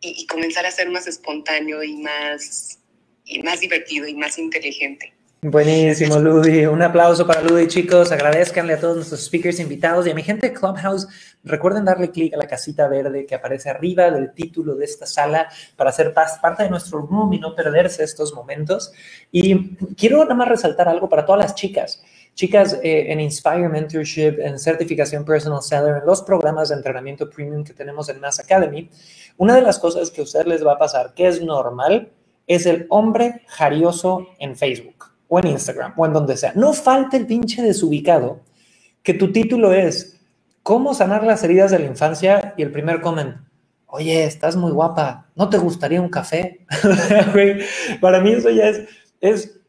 y, y, comenzar a ser más espontáneo y más, y más divertido y más inteligente. Buenísimo, Ludi. Un aplauso para Ludi, chicos. Agradezcanle a todos nuestros speakers invitados y a mi gente de Clubhouse. Recuerden darle clic a la casita verde que aparece arriba del título de esta sala para ser parte de nuestro room y no perderse estos momentos. Y quiero nada más resaltar algo para todas las chicas. Chicas, eh, en Inspire Mentorship, en Certificación Personal Seller, en los programas de entrenamiento premium que tenemos en Mass Academy, una de las cosas que a ustedes les va a pasar, que es normal, es el hombre jarioso en Facebook o en Instagram o en donde sea. No falta el pinche desubicado que tu título es ¿Cómo sanar las heridas de la infancia? Y el primer comment, oye, estás muy guapa, ¿no te gustaría un café? Para mí eso ya es, es,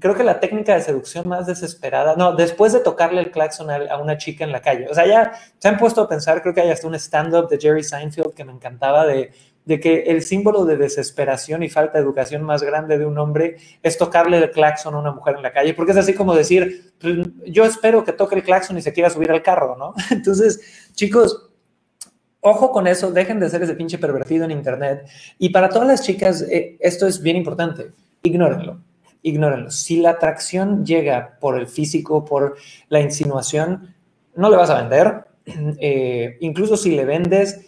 creo que la técnica de seducción más desesperada, no, después de tocarle el claxon a una chica en la calle, o sea, ya se han puesto a pensar, creo que hay hasta un stand-up de Jerry Seinfeld que me encantaba de que el símbolo de desesperación y falta de educación más grande de un hombre es tocarle el claxon a una mujer en la calle, porque es así como decir, pues, yo espero que toque el claxon y se quiera subir al carro, ¿no? Entonces, chicos, ojo con eso, dejen de ser ese pinche pervertido en Internet. Y para todas las chicas, eh, esto es bien importante, ignórenlo, ignórenlo. Si la atracción llega por el físico, por la insinuación, no le vas a vender. Eh, incluso si le vendes,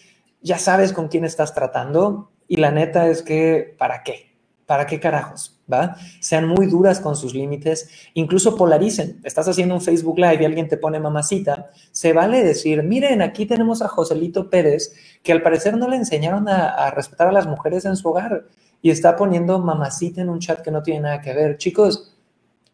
ya sabes con quién estás tratando y la neta es que, ¿para qué? ¿Para qué carajos? ¿Va? Sean muy duras con sus límites, incluso polaricen. Estás haciendo un Facebook Live y alguien te pone mamacita, se vale decir, miren, aquí tenemos a Joselito Pérez, que al parecer no le enseñaron a, a respetar a las mujeres en su hogar y está poniendo mamacita en un chat que no tiene nada que ver. Chicos,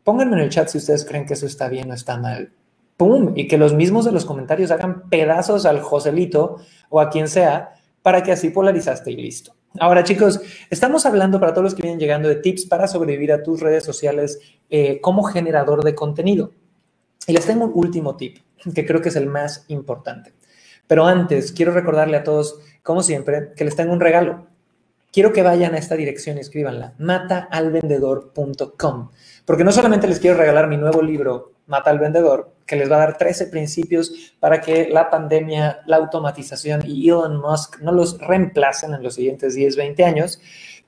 pónganme en el chat si ustedes creen que eso está bien o está mal. ¡pum! Y que los mismos de los comentarios hagan pedazos al Joselito o a quien sea para que así polarizaste y listo. Ahora, chicos, estamos hablando para todos los que vienen llegando de tips para sobrevivir a tus redes sociales eh, como generador de contenido. Y les tengo un último tip que creo que es el más importante. Pero antes, quiero recordarle a todos, como siempre, que les tengo un regalo. Quiero que vayan a esta dirección y escríbanla, mataalvendedor.com, porque no solamente les quiero regalar mi nuevo libro, Mata al Vendedor, que les va a dar 13 principios para que la pandemia, la automatización y Elon Musk no los reemplacen en los siguientes 10, 20 años.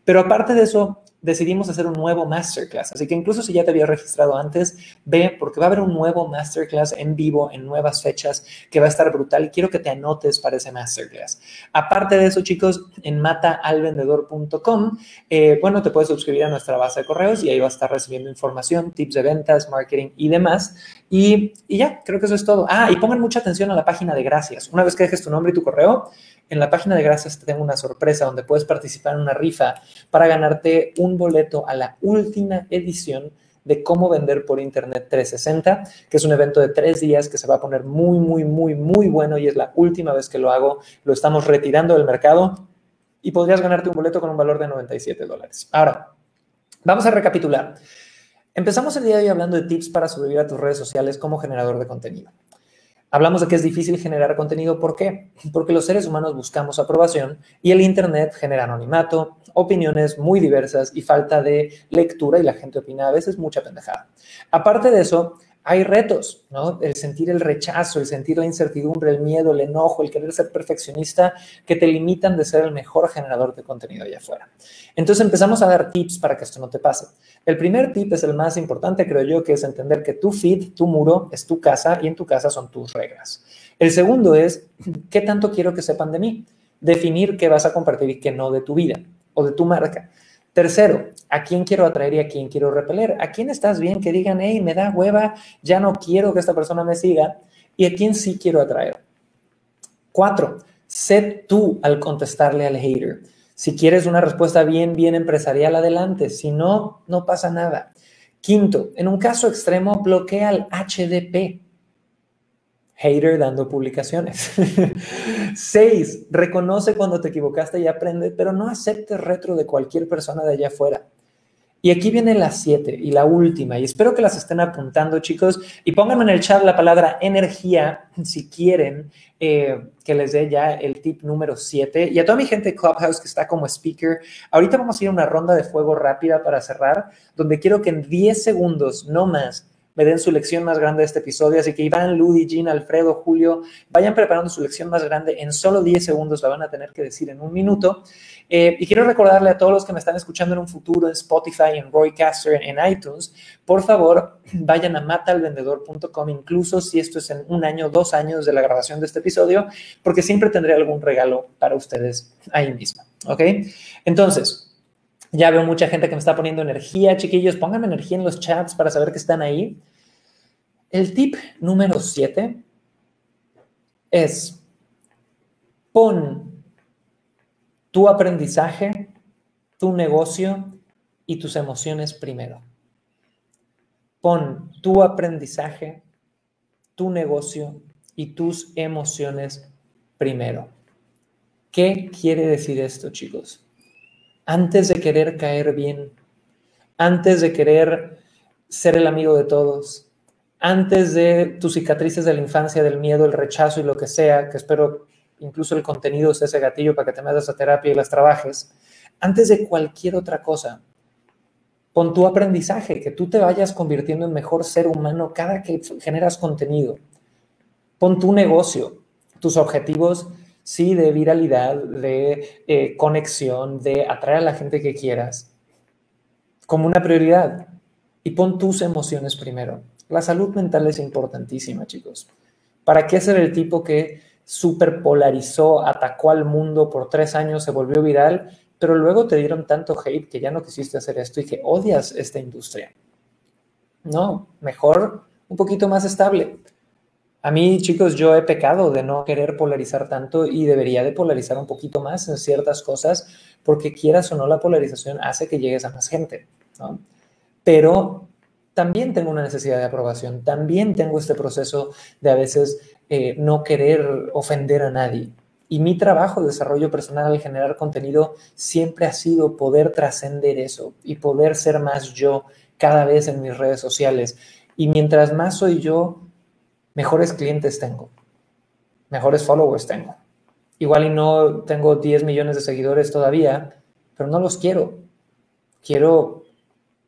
Pero aparte de eso, decidimos hacer un nuevo masterclass. Así que incluso si ya te había registrado antes, ve porque va a haber un nuevo masterclass en vivo en nuevas fechas que va a estar brutal y quiero que te anotes para ese masterclass. Aparte de eso, chicos, en mataalvendedor.com, eh, bueno, te puedes suscribir a nuestra base de correos y ahí vas a estar recibiendo información, tips de ventas, marketing y demás. Y, y ya, creo que eso es todo. Ah, y pongan mucha atención a la página de gracias. Una vez que dejes tu nombre y tu correo, en la página de gracias te tengo una sorpresa donde puedes participar en una rifa para ganarte un boleto a la última edición de cómo vender por Internet 360, que es un evento de tres días que se va a poner muy, muy, muy, muy bueno y es la última vez que lo hago. Lo estamos retirando del mercado y podrías ganarte un boleto con un valor de 97 dólares. Ahora, vamos a recapitular. Empezamos el día de hoy hablando de tips para sobrevivir a tus redes sociales como generador de contenido. Hablamos de que es difícil generar contenido. ¿Por qué? Porque los seres humanos buscamos aprobación y el Internet genera anonimato, opiniones muy diversas y falta de lectura y la gente opina a veces mucha pendejada. Aparte de eso, hay retos, ¿no? El sentir el rechazo, el sentir la incertidumbre, el miedo, el enojo, el querer ser perfeccionista, que te limitan de ser el mejor generador de contenido allá afuera. Entonces empezamos a dar tips para que esto no te pase. El primer tip es el más importante, creo yo, que es entender que tu feed, tu muro, es tu casa y en tu casa son tus reglas. El segundo es, ¿qué tanto quiero que sepan de mí? Definir qué vas a compartir y qué no de tu vida o de tu marca. Tercero, ¿a quién quiero atraer y a quién quiero repeler? ¿A quién estás bien que digan, hey, me da hueva, ya no quiero que esta persona me siga? ¿Y a quién sí quiero atraer? Cuatro, sé tú al contestarle al hater. Si quieres una respuesta bien, bien empresarial, adelante. Si no, no pasa nada. Quinto, en un caso extremo, bloquea el HDP hater dando publicaciones. Seis, reconoce cuando te equivocaste y aprende, pero no aceptes retro de cualquier persona de allá afuera. Y aquí viene la siete y la última, y espero que las estén apuntando, chicos, y pónganme en el chat la palabra energía si quieren eh, que les dé ya el tip número siete. Y a toda mi gente de Clubhouse que está como speaker, ahorita vamos a ir a una ronda de fuego rápida para cerrar, donde quiero que en 10 segundos, no más, me den su lección más grande de este episodio. Así que Iván, Ludi, Jean, Alfredo, Julio, vayan preparando su lección más grande. En solo 10 segundos la van a tener que decir en un minuto. Eh, y quiero recordarle a todos los que me están escuchando en un futuro en Spotify, en Roycaster, en iTunes, por favor, vayan a matalvendedor.com, incluso si esto es en un año, dos años de la grabación de este episodio, porque siempre tendré algún regalo para ustedes ahí mismo. ¿Ok? Entonces, ya veo mucha gente que me está poniendo energía, chiquillos. Pónganme energía en los chats para saber que están ahí. El tip número 7 es pon tu aprendizaje, tu negocio y tus emociones primero. Pon tu aprendizaje, tu negocio y tus emociones primero. ¿Qué quiere decir esto, chicos? Antes de querer caer bien, antes de querer ser el amigo de todos, antes de tus cicatrices de la infancia, del miedo, el rechazo y lo que sea, que espero incluso el contenido sea ese gatillo para que te metas a terapia y las trabajes, antes de cualquier otra cosa, pon tu aprendizaje, que tú te vayas convirtiendo en mejor ser humano cada que generas contenido. Pon tu negocio, tus objetivos sí, de viralidad, de eh, conexión, de atraer a la gente que quieras, como una prioridad. Y pon tus emociones primero. La salud mental es importantísima, chicos. ¿Para qué ser el tipo que superpolarizó, atacó al mundo por tres años, se volvió viral, pero luego te dieron tanto hate que ya no quisiste hacer esto y que odias esta industria? No, mejor un poquito más estable. A mí, chicos, yo he pecado de no querer polarizar tanto y debería de polarizar un poquito más en ciertas cosas, porque quieras o no, la polarización hace que llegues a más gente, ¿no? Pero también tengo una necesidad de aprobación, también tengo este proceso de a veces eh, no querer ofender a nadie. Y mi trabajo de desarrollo personal al generar contenido siempre ha sido poder trascender eso y poder ser más yo cada vez en mis redes sociales. Y mientras más soy yo, mejores clientes tengo, mejores followers tengo. Igual y no tengo 10 millones de seguidores todavía, pero no los quiero. Quiero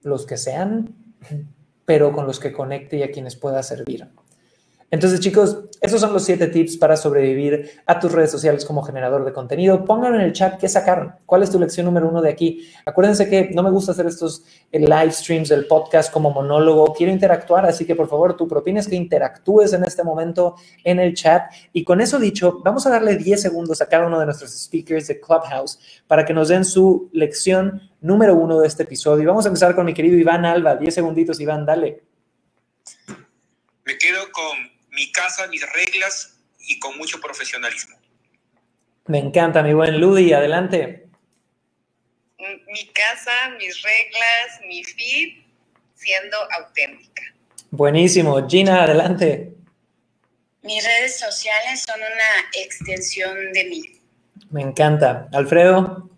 los que sean, pero con los que conecte y a quienes pueda servir. Entonces, chicos, esos son los siete tips para sobrevivir a tus redes sociales como generador de contenido. Pónganlo en el chat qué sacaron. ¿Cuál es tu lección número uno de aquí? Acuérdense que no me gusta hacer estos eh, live streams del podcast como monólogo. Quiero interactuar, así que por favor, tu propina es que interactúes en este momento en el chat. Y con eso dicho, vamos a darle 10 segundos a cada uno de nuestros speakers de Clubhouse para que nos den su lección número uno de este episodio. Y vamos a empezar con mi querido Iván Alba. 10 segunditos, Iván, dale. Me quedo con mi casa, mis reglas y con mucho profesionalismo. Me encanta, mi buen Ludi, adelante. Mi casa, mis reglas, mi feed, siendo auténtica. Buenísimo. Gina, adelante. Mis redes sociales son una extensión de mí. Me encanta. Alfredo.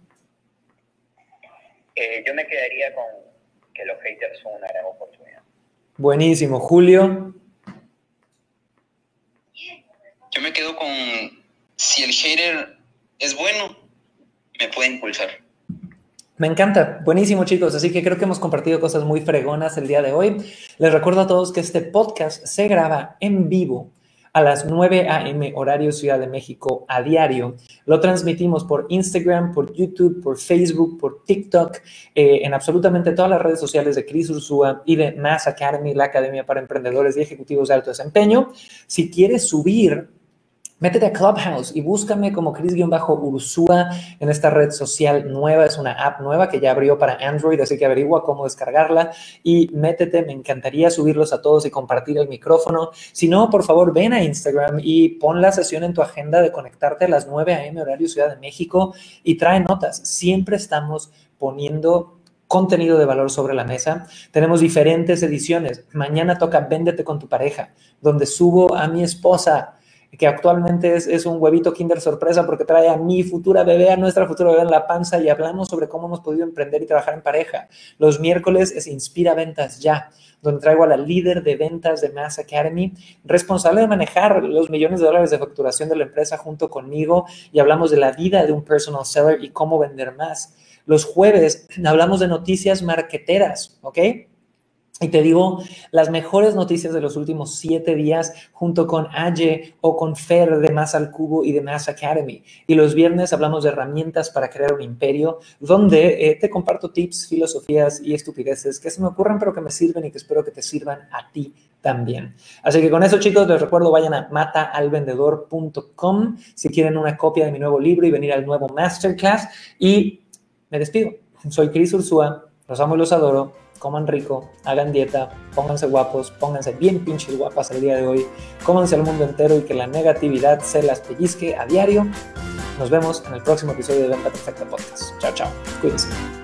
Eh, yo me quedaría con que los haters son una gran oportunidad. Buenísimo. Julio. Yo me quedo con si el hater es bueno, me puede impulsar. Me encanta, buenísimo chicos, así que creo que hemos compartido cosas muy fregonas el día de hoy. Les recuerdo a todos que este podcast se graba en vivo a las 9 a.m. horario Ciudad de México a diario. Lo transmitimos por Instagram, por YouTube, por Facebook, por TikTok, eh, en absolutamente todas las redes sociales de Cris Ursúa y de Mass Academy, la Academia para Emprendedores y Ejecutivos de Alto Desempeño. Si quieres subir Métete a Clubhouse y búscame como Cris-Ursúa en esta red social nueva. Es una app nueva que ya abrió para Android, así que averigua cómo descargarla y métete. Me encantaría subirlos a todos y compartir el micrófono. Si no, por favor, ven a Instagram y pon la sesión en tu agenda de conectarte a las 9 a.m. horario Ciudad de México y trae notas. Siempre estamos poniendo contenido de valor sobre la mesa. Tenemos diferentes ediciones. Mañana toca Véndete con tu pareja, donde subo a mi esposa que actualmente es, un huevito Kinder sorpresa porque trae a mi futura bebé, a nuestra futura bebé en la panza y hablamos sobre cómo hemos podido emprender y trabajar en pareja. Los miércoles es Inspira Ventas Ya, donde traigo a la líder de ventas de Mass Academy, responsable de manejar los millones de dólares de facturación de la empresa junto conmigo y hablamos de la vida de un personal seller y cómo vender más. Los jueves hablamos de noticias marqueteras, ¿ok? Y te digo las mejores noticias de los últimos siete días junto con Aye o con Fer de Más al Cubo y de Mass Academy. Y los viernes hablamos de herramientas para crear un imperio, donde eh, te comparto tips, filosofías y estupideces que se me ocurren pero que me sirven y que espero que te sirvan a ti también. Así que con eso chicos les recuerdo vayan a mataalvendedor.com si quieren una copia de mi nuevo libro y venir al nuevo masterclass. Y me despido. Soy Cris Ursúa, los amo y los adoro coman rico, hagan dieta, pónganse guapos, pónganse bien pinches guapas el día de hoy, cómanse al mundo entero y que la negatividad se las pellizque a diario. Nos vemos en el próximo episodio de Venta Perfecta Podcast. Chao, chao. Cuídense.